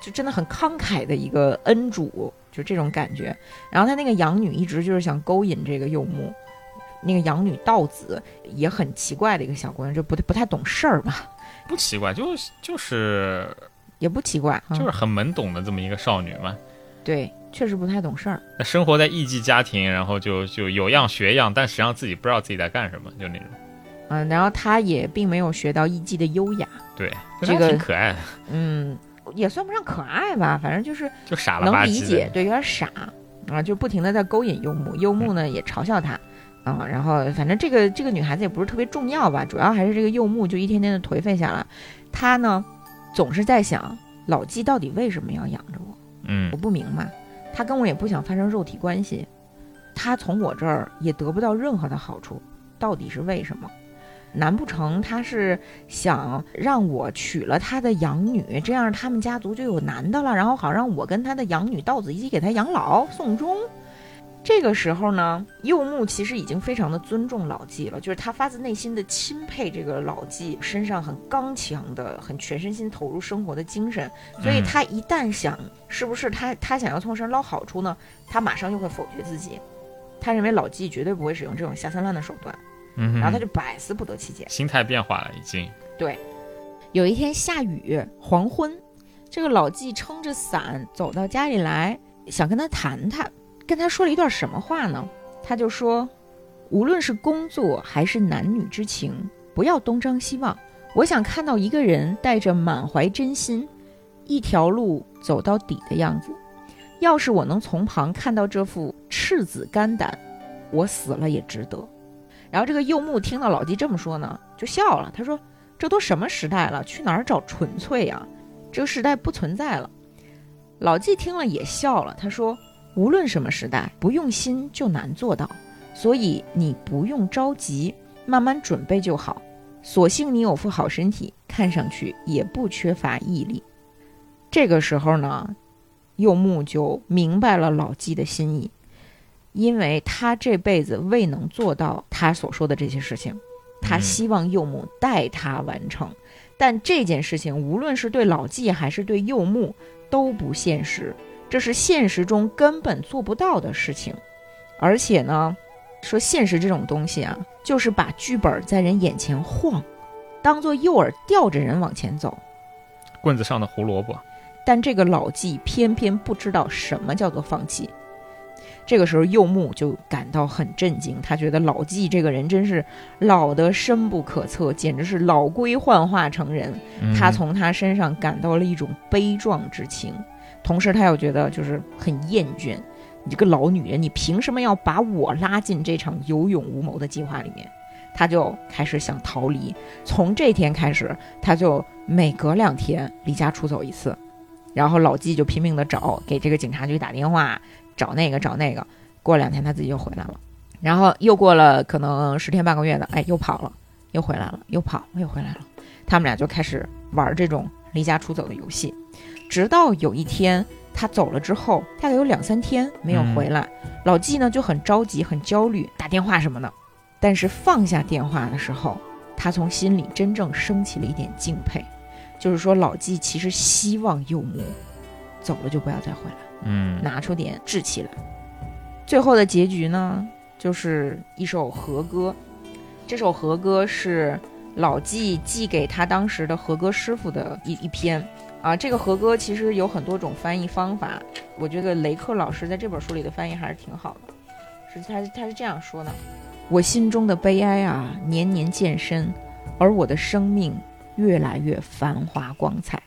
就真的很慷慨的一个恩主，就这种感觉。然后他那个养女一直就是想勾引这个柚木，那个养女道子也很奇怪的一个小姑娘，就不太不太懂事儿吧？不奇怪，就是就是也不奇怪，就是很懵懂的这么一个少女嘛。对。确实不太懂事儿，生活在艺妓家庭，然后就就有样学样，但实际上自己不知道自己在干什么，就那种。嗯，然后他也并没有学到艺伎的优雅，对，这个挺可爱的，嗯，也算不上可爱吧，反正就是就傻了能吧唧的。理解，对，有点傻啊，就不停的在勾引柚木，柚木呢也嘲笑他。啊，然后反正这个这个女孩子也不是特别重要吧，主要还是这个柚木就一天天的颓废下来。她呢，总是在想老纪到底为什么要养着我？嗯我不明白，他跟我也不想发生肉体关系，他从我这儿也得不到任何的好处，到底是为什么？难不成他是想让我娶了他的养女，这样他们家族就有男的了，然后好让我跟他的养女到子一起给他养老送终？这个时候呢，柚木其实已经非常的尊重老纪了，就是他发自内心的钦佩这个老纪身上很刚强的、很全身心投入生活的精神，所以嗯。他一旦想是不是他他想要从我身上捞好处呢，他马上就会否决自己，他认为老纪绝对不会使用这种下三滥的手段，嗯，然后他就百思不得其解。心态变化了，已经。对。有一天下雨，黄昏，这个老纪撑着伞走到家里来，想跟他谈谈，跟他说了一段什么话呢？他就说，无论是工作还是男女之情，不要东张西望。我想看到一个人带着满怀真心，一条路走到底的样子。要是我能从旁看到这副赤子肝胆，我死了也值得。然后这个柚木听到老纪这么说呢，就笑了。他说：“这都什么时代了，去哪儿找纯粹呀？这个时代不存在了。”老纪听了也笑了，他说：“无论什么时代，不用心就难做到，所以你不用着急，慢慢准备就好。所幸你有副好身体，看上去也不缺乏毅力。”这个时候呢，柚木就明白了老纪的心意，因为他这辈子未能做到他所说的这些事情，他希望柚木代他完成。但这件事情，无论是对老纪还是对柚木，都不现实，这是现实中根本做不到的事情。而且呢，说现实这种东西啊，就是把剧本在人眼前晃，当做诱饵吊着人往前走。棍子上的胡萝卜。但这个老纪偏偏不知道什么叫做放弃。这个时候，柚木就感到很震惊，他觉得老纪这个人真是老得深不可测，简直是老龟幻化成人。嗯他从他身上感到了一种悲壮之情，同时他又觉得就是很厌倦。你这个老女人，你凭什么要把我拉进这场有勇无谋的计划里面？他就开始想逃离。从这天开始，他就每隔两天离家出走一次，然后老纪就拼命的找，给这个警察局打电话，找那个找那个。过两天他自己就回来了，然后又过了可能十天半个月的，哎，又跑了，又回来了，又跑，又回来了。他们俩就开始玩这种离家出走的游戏，直到有一天他走了之后，大概有两三天没有回来，老纪呢就很着急、很焦虑，打电话什么的。但是放下电话的时候，他从心里真正升起了一点敬佩，就是说老纪其实希望幼木走了就不要再回来，嗯拿出点志气来。最后的结局呢，就是一首和歌，这首和歌是老纪寄给他当时的和歌师傅的一一篇啊。这个和歌其实有很多种翻译方法，我觉得雷克老师在这本书里的翻译还是挺好的。是他他是这样说的：我心中的悲哀啊，年年渐深，而我的生命越来越繁华光彩。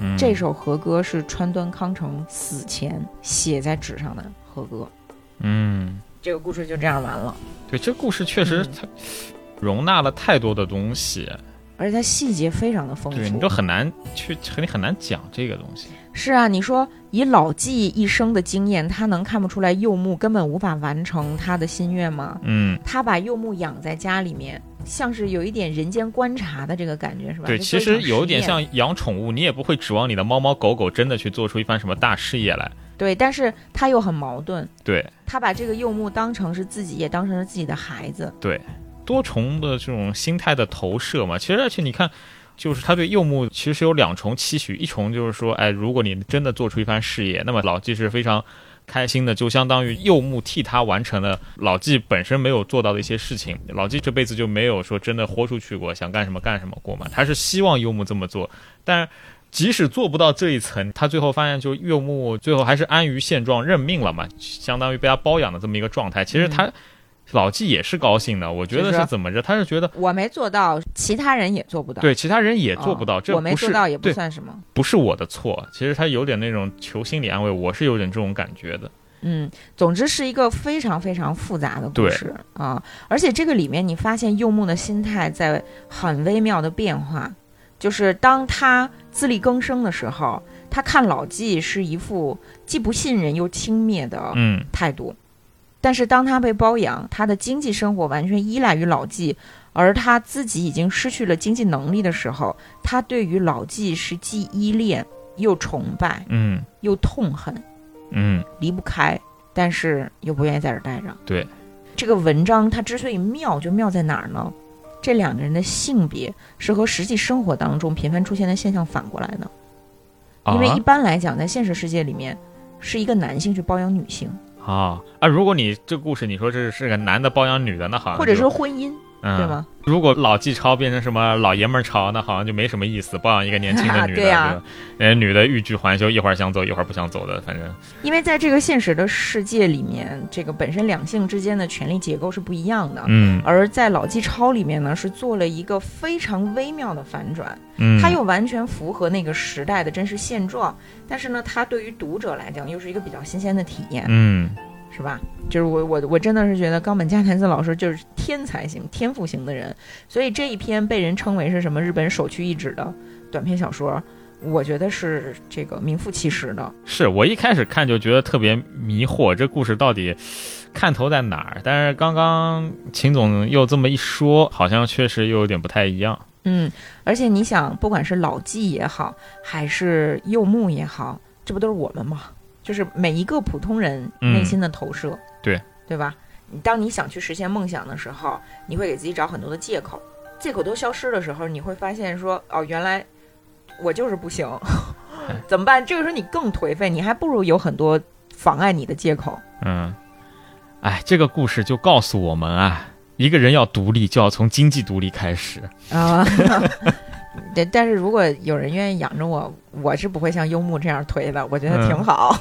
嗯这首和歌是川端康成死前写在纸上的和歌。嗯，这个故事就这样完了，对，这故事确实嗯它容纳了太多的东西，而且它细节非常的丰富。对你都很难去，你很难讲这个东西。是啊，你说以老纪一生的经验，他能看不出来柚木根本无法完成他的心愿吗？嗯，他把柚木养在家里面，像是有一点人间观察的这个感觉，是吧？对，其实有点像养宠物，你也不会指望你的猫猫狗狗真的去做出一番什么大事业来。对，但是他又很矛盾，对他把这个柚木当成是自己，也当成是自己的孩子。对，多重的这种心态的投射嘛。其实而且你看。就是他对柚木其实是有两重期许，一重就是说，哎，如果你真的做出一番事业，那么老纪是非常开心的，就相当于柚木替他完成了老纪本身 没有做到的一些事情。老纪这辈子就没有说真的豁出去过，想干什么干什么过嘛，他是希望柚木这么做，但即使做不到这一层，他最后发现就柚木最后还是安于现状认命了嘛，相当于被他包养的这么一个状态。其实他老纪也是高兴的。我觉得是是怎么着？他是觉得我没做到，其他人也做不到。对其他人也做不到，这我没做到也不算什么。不是我的错。其实他有点那种求心理安慰，我是有点这种感觉的。嗯，总之是一个非常非常复杂的故事啊，而且这个里面你发现柚木的心态在很微妙的变化，就是当他自力更生的时候，他看老纪是一副既不信任又轻蔑的嗯态度，但是当他被包养，他的经济生活完全依赖于老纪，而他自己已经失去了经济能力的时候，他对于老纪是既依恋又崇拜嗯又痛恨。嗯离不开，但是又不愿意在这儿待着。对，这个文章它之所以妙，就妙在哪儿呢？这两个人的性别是和实际生活当中频繁出现的现象反过来的。因为啊一般来讲，在现实世界里面，是一个男性去包养女性，啊啊！如果你这故事你说这是个男的包养女的，那好像或者就说婚姻，嗯对吗？如果老纪超变成什么老爷们儿超，那好像就没什么意思，包养一个年轻的 女的，对呀吧人家女的欲拒还休，一会儿想走，一会儿不想走的，反正因为在这个现实的世界里面，这个本身两性之间的权力结构是不一样的。嗯而在老纪超里面呢，是做了一个非常微妙的反转，嗯，它又完全符合那个时代的真实现状，但是呢，它对于读者来讲又是一个比较新鲜的体验，嗯是吧？就是我我我真的是觉得冈本加奈子老师就是天才型、天赋型的人，所以这一篇被人称为是什么日本首屈一指的短篇小说，我觉得是这个名副其实的。是我一开始看就觉得特别迷惑，这故事到底看头在哪儿？但是刚刚秦总又这么一说，好像确实又有点不太一样。嗯，而且你想，不管是老纪也好，还是柚木也好，这不都是我们吗？就是每一个普通人嗯内心的投射，对对吧？你当你想去实现梦想的时候，你会给自己找很多的借口，借口都消失的时候，你会发现说，哦，原来我就是不行，怎么办？这个时候你更颓废，你还不如有很多妨碍你的借口。嗯，哎，这个故事就告诉我们啊，一个人要独立，就要从经济独立开始。啊。对，但是如果有人愿意养着我，我是不会像幽木这样推的，我觉得挺好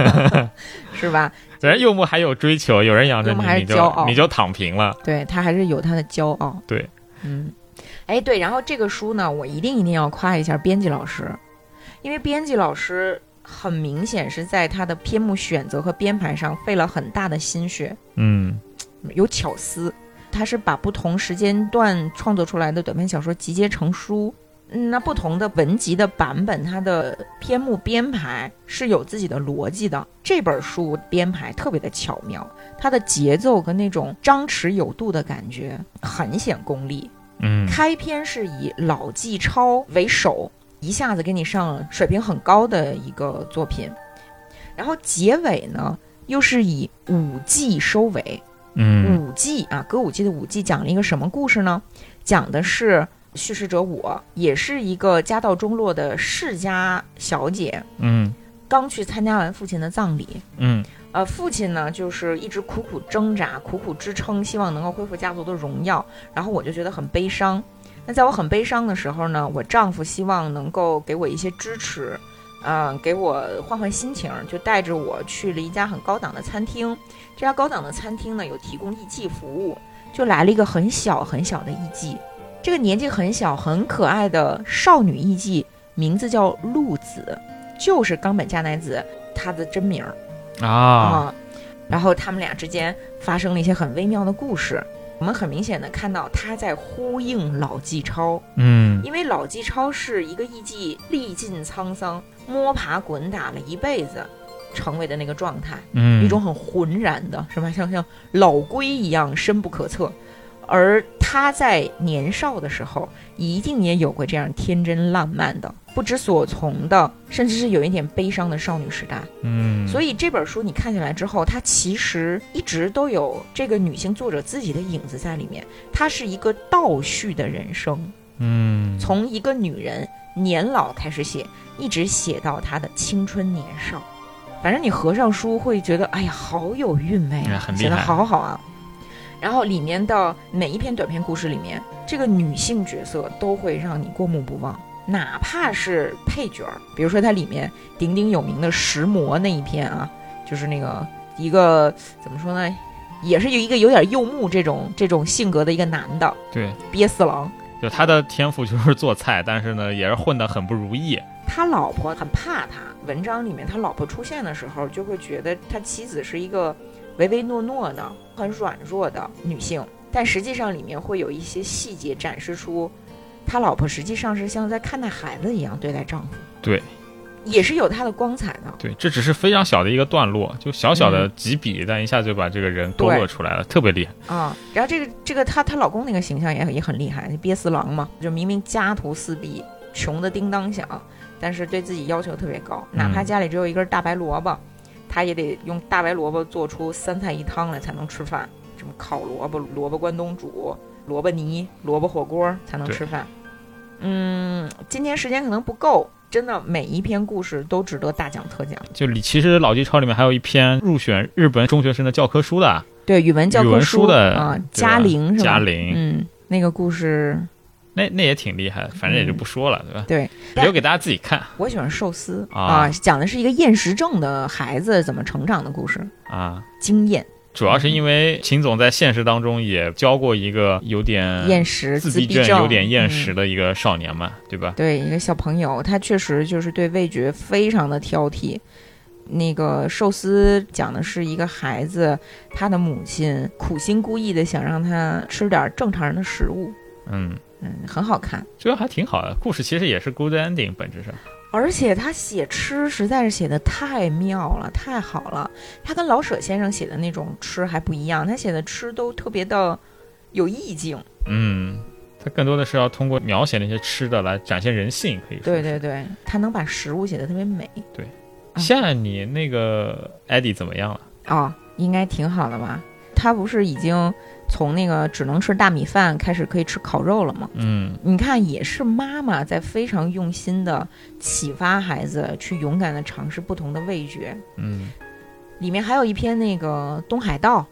是吧？人家柚木还有追求，有人养着你，你就骄傲你就躺平了。对他还是有他的骄傲。对，嗯，哎，对，然后这个书呢，我一定一定要夸一下编辑老师，因为编辑老师很明显是在他的篇目选择和编排上费了很大的心血，嗯有巧思。他是把不同时间段创作出来的短篇小说集结成书。嗯，那不同的文集的版本，它的篇目编排是有自己的逻辑的。这本书编排特别的巧妙，它的节奏跟那种张弛有度的感觉很显功力。嗯开篇是以老纪超为首，一下子给你上水平很高的一个作品，然后结尾呢又是以舞伎收尾。嗯舞伎啊，歌舞伎的舞伎讲了一个什么故事呢？讲的是叙事者我，也是一个家道中落的世家小姐，嗯刚去参加完父亲的葬礼。嗯呃，父亲呢，就是一直苦苦挣扎、苦苦支撑，希望能够恢复家族的荣耀。然后我就觉得很悲伤。那在我很悲伤的时候呢，我丈夫希望能够给我一些支持，嗯、给我换换心情，就带着我去了一家很高档的餐厅。这家高档的餐厅呢，有提供艺妓服务，就来了一个很小很小的艺妓。这个年纪很小、很可爱的少女艺妓，名字叫露子，就是冈本加奈子她的真名儿。啊啊，然后他们俩之间发生了一些很微妙的故事。我们很明显的看到他在呼应老纪超，嗯因为老纪超是一个艺妓历尽沧桑、摸爬滚打了一辈子成为的那个状态，嗯一种很浑然的，是吧？像像老龟一样深不可测。而他在年少的时候，一定也有过这样天真烂漫的、不知所从的，甚至是有一点悲伤的少女时代。嗯，所以这本书你看下来之后，它其实一直都有这个女性作者自己的影子在里面。它是一个倒叙的人生，嗯从一个女人年老开始写，一直写到她的青春年少。反正你合上书会觉得，哎呀，好有韵味啊，哎很厉写的好好啊。然后里面的每一篇短篇故事里面，这个女性角色都会让你过目不忘，哪怕是配角儿，比如说它里面鼎鼎有名的石魔那一篇啊，就是那个一个怎么说呢，也是有一个有点柚木这种这种性格的一个男的对，憋死郎。就他的天赋就是做菜，但是呢，也是混得很不如意。他老婆很怕他。文章里面他老婆出现的时候，就会觉得他妻子是一个唯唯诺诺的、很软弱的女性。但实际上里面会有一些细节展示出，他老婆实际上是像在看待孩子一样对待丈夫。对，也是有他的光彩的。对，这只是非常小的一个段落，就小小的几笔，但一下就把这个人勾勒出来了，特别厉害啊。然后这个这个她她老公那个形象也也很厉害，憋死狼嘛，就明明家徒四壁，穷的叮当响，但是对自己要求特别高，哪怕家里只有一根大白萝卜，他也得用大白萝卜做出三菜一汤来才能吃饭。什么烤萝卜、萝卜关东煮、萝卜泥、萝卜火锅才能吃饭。嗯，今天时间可能不够，真的每一篇故事都值得大讲特讲。就里其实老纪超里面还有一篇入选日本中学生的教科书的，对语文教科书的啊，嘉玲是吧？嘉玲，嗯，那个故事，那那也挺厉害，反正也就不说了，对吧？对，留给大家自己看。我喜欢寿司啊，讲的是一个厌食症的孩子怎么成长的故事啊，经验。主要是因为秦总在现实当中也教过一个有点厌食、自闭症、有点厌食的一个少年嘛，对吧？对，一个小朋友，他确实就是对味觉非常的挑剔。那个寿司讲的是一个孩子，他的母亲苦心孤诣的想让他吃点正常人的食物。嗯嗯，很好看，这个还挺好的。故事其实也是 good ending，本质上。而且他写吃实在是写的太妙了，太好了。他跟老舍先生写的那种吃还不一样，他写的吃都特别的有意境。嗯，他更多的是要通过描写那些吃的来展现人性，可以说。对对对，他能把食物写的特别美。对，现在你那个艾迪怎么样了？哦，应该挺好的吧？他不是已经。从那个只能吃大米饭开始，可以吃烤肉了嘛？嗯，你看，也是妈妈在非常用心的启发孩子去勇敢的尝试不同的味觉。嗯，里面还有一篇那个东海道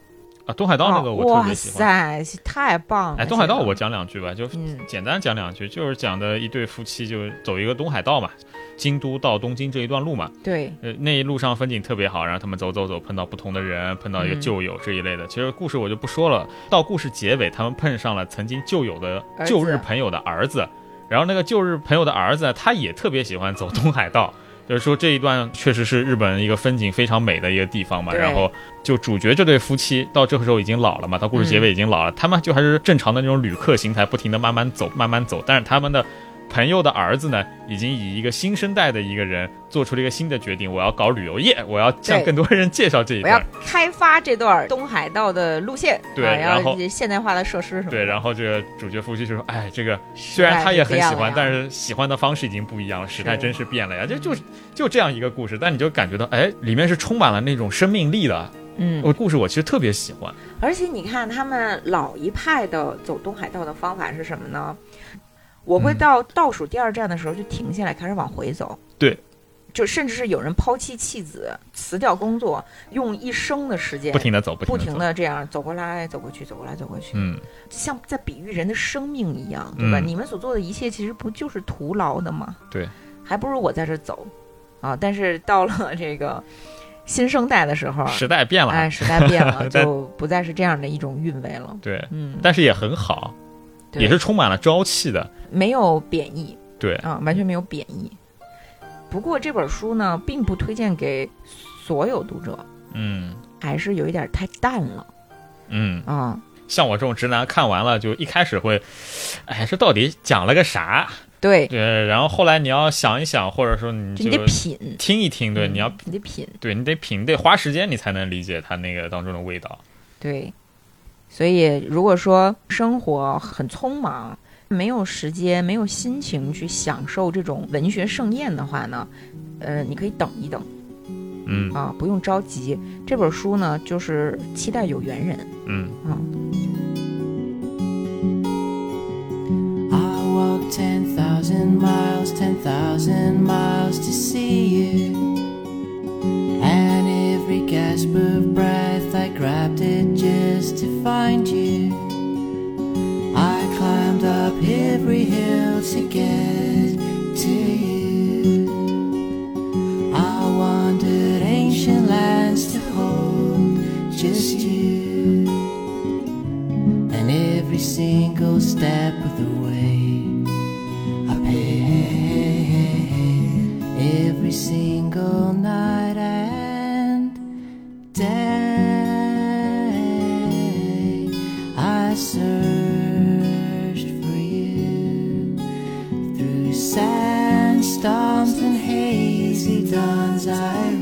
啊，东海道那个我特别喜欢，哇塞，太棒了！哎，东海道我讲两句吧，就简单讲两句，就是讲的一对夫妻就走一个东海道嘛。京都到东京这一段路嘛，对，呃，那一路上风景特别好，然后他们走走走，碰到不同的人，碰到一个旧友这一类的。其实故事我就不说了。到故事结尾，他们碰上了曾经旧友的旧日朋友的儿子，然后那个旧日朋友的儿子他也特别喜欢走东海道，就是说这一段确实是日本一个风景非常美的一个地方嘛。然后就主角这对夫妻到这个时候已经老了嘛，到故事结尾已经老了，他们就还是正常的那种旅客形态，不停的慢慢走，慢慢走，但是他们的。朋友的儿子呢，已经以一个新生代的一个人做出了一个新的决定，我要搞旅游业，我要向更多人介绍这一段，我要开发这段东海道的路线，对，然后现代化的设施什么，对，然后这个主角夫妻就说，哎，这个虽然他也很喜欢，但是喜欢的方式已经不一样了，时代真是变了呀，就就就这样一个故事，但你就感觉到，哎，里面是充满了那种生命力的，嗯，我故事我其实特别喜欢，而且你看他们老一派的走东海道的方法是什么呢？我会到倒数第二站的时候就停下来，开始往回走。对，就甚至是有人抛弃妻子，辞掉工作，用一生的时间不停的走，不停的这样走过来走过去，走过来走过去。嗯，像在比喻人的生命一样，对吧？你们所做的一切其实不就是徒劳的吗？对，还不如我在这走啊！但是到了这个新生代的时候，时代变了，哎，时代变了，就不再是这样的一种韵味了。对，嗯，但是也很好。也是充满了朝气的，没有贬义，对。啊，完全没有贬义。不过这本书呢，并不推荐给所有读者，嗯，还是有一点太淡了，嗯。啊，像我这种直男看完了，就一开始会，哎，这到底讲了个啥？对。对，然后后来你要想一想，或者说你就得品。听一听，对，你要你得品，对你得品，你得花时间，你才能理解它那个当中的味道，对。所以，如果说生活很匆忙，没有时间、没有心情去享受这种文学盛宴的话呢，呃，你可以等一等，嗯。啊，不用着急。这本书呢，就是期待有缘人，嗯啊。gasp of breath, I grabbed it just to find you. I climbed up every hill to get to you. I wandered ancient lands to hold just you. And every single step of the way. I paid every single night and day. I searched for you through sandstorms and hazy dawns. I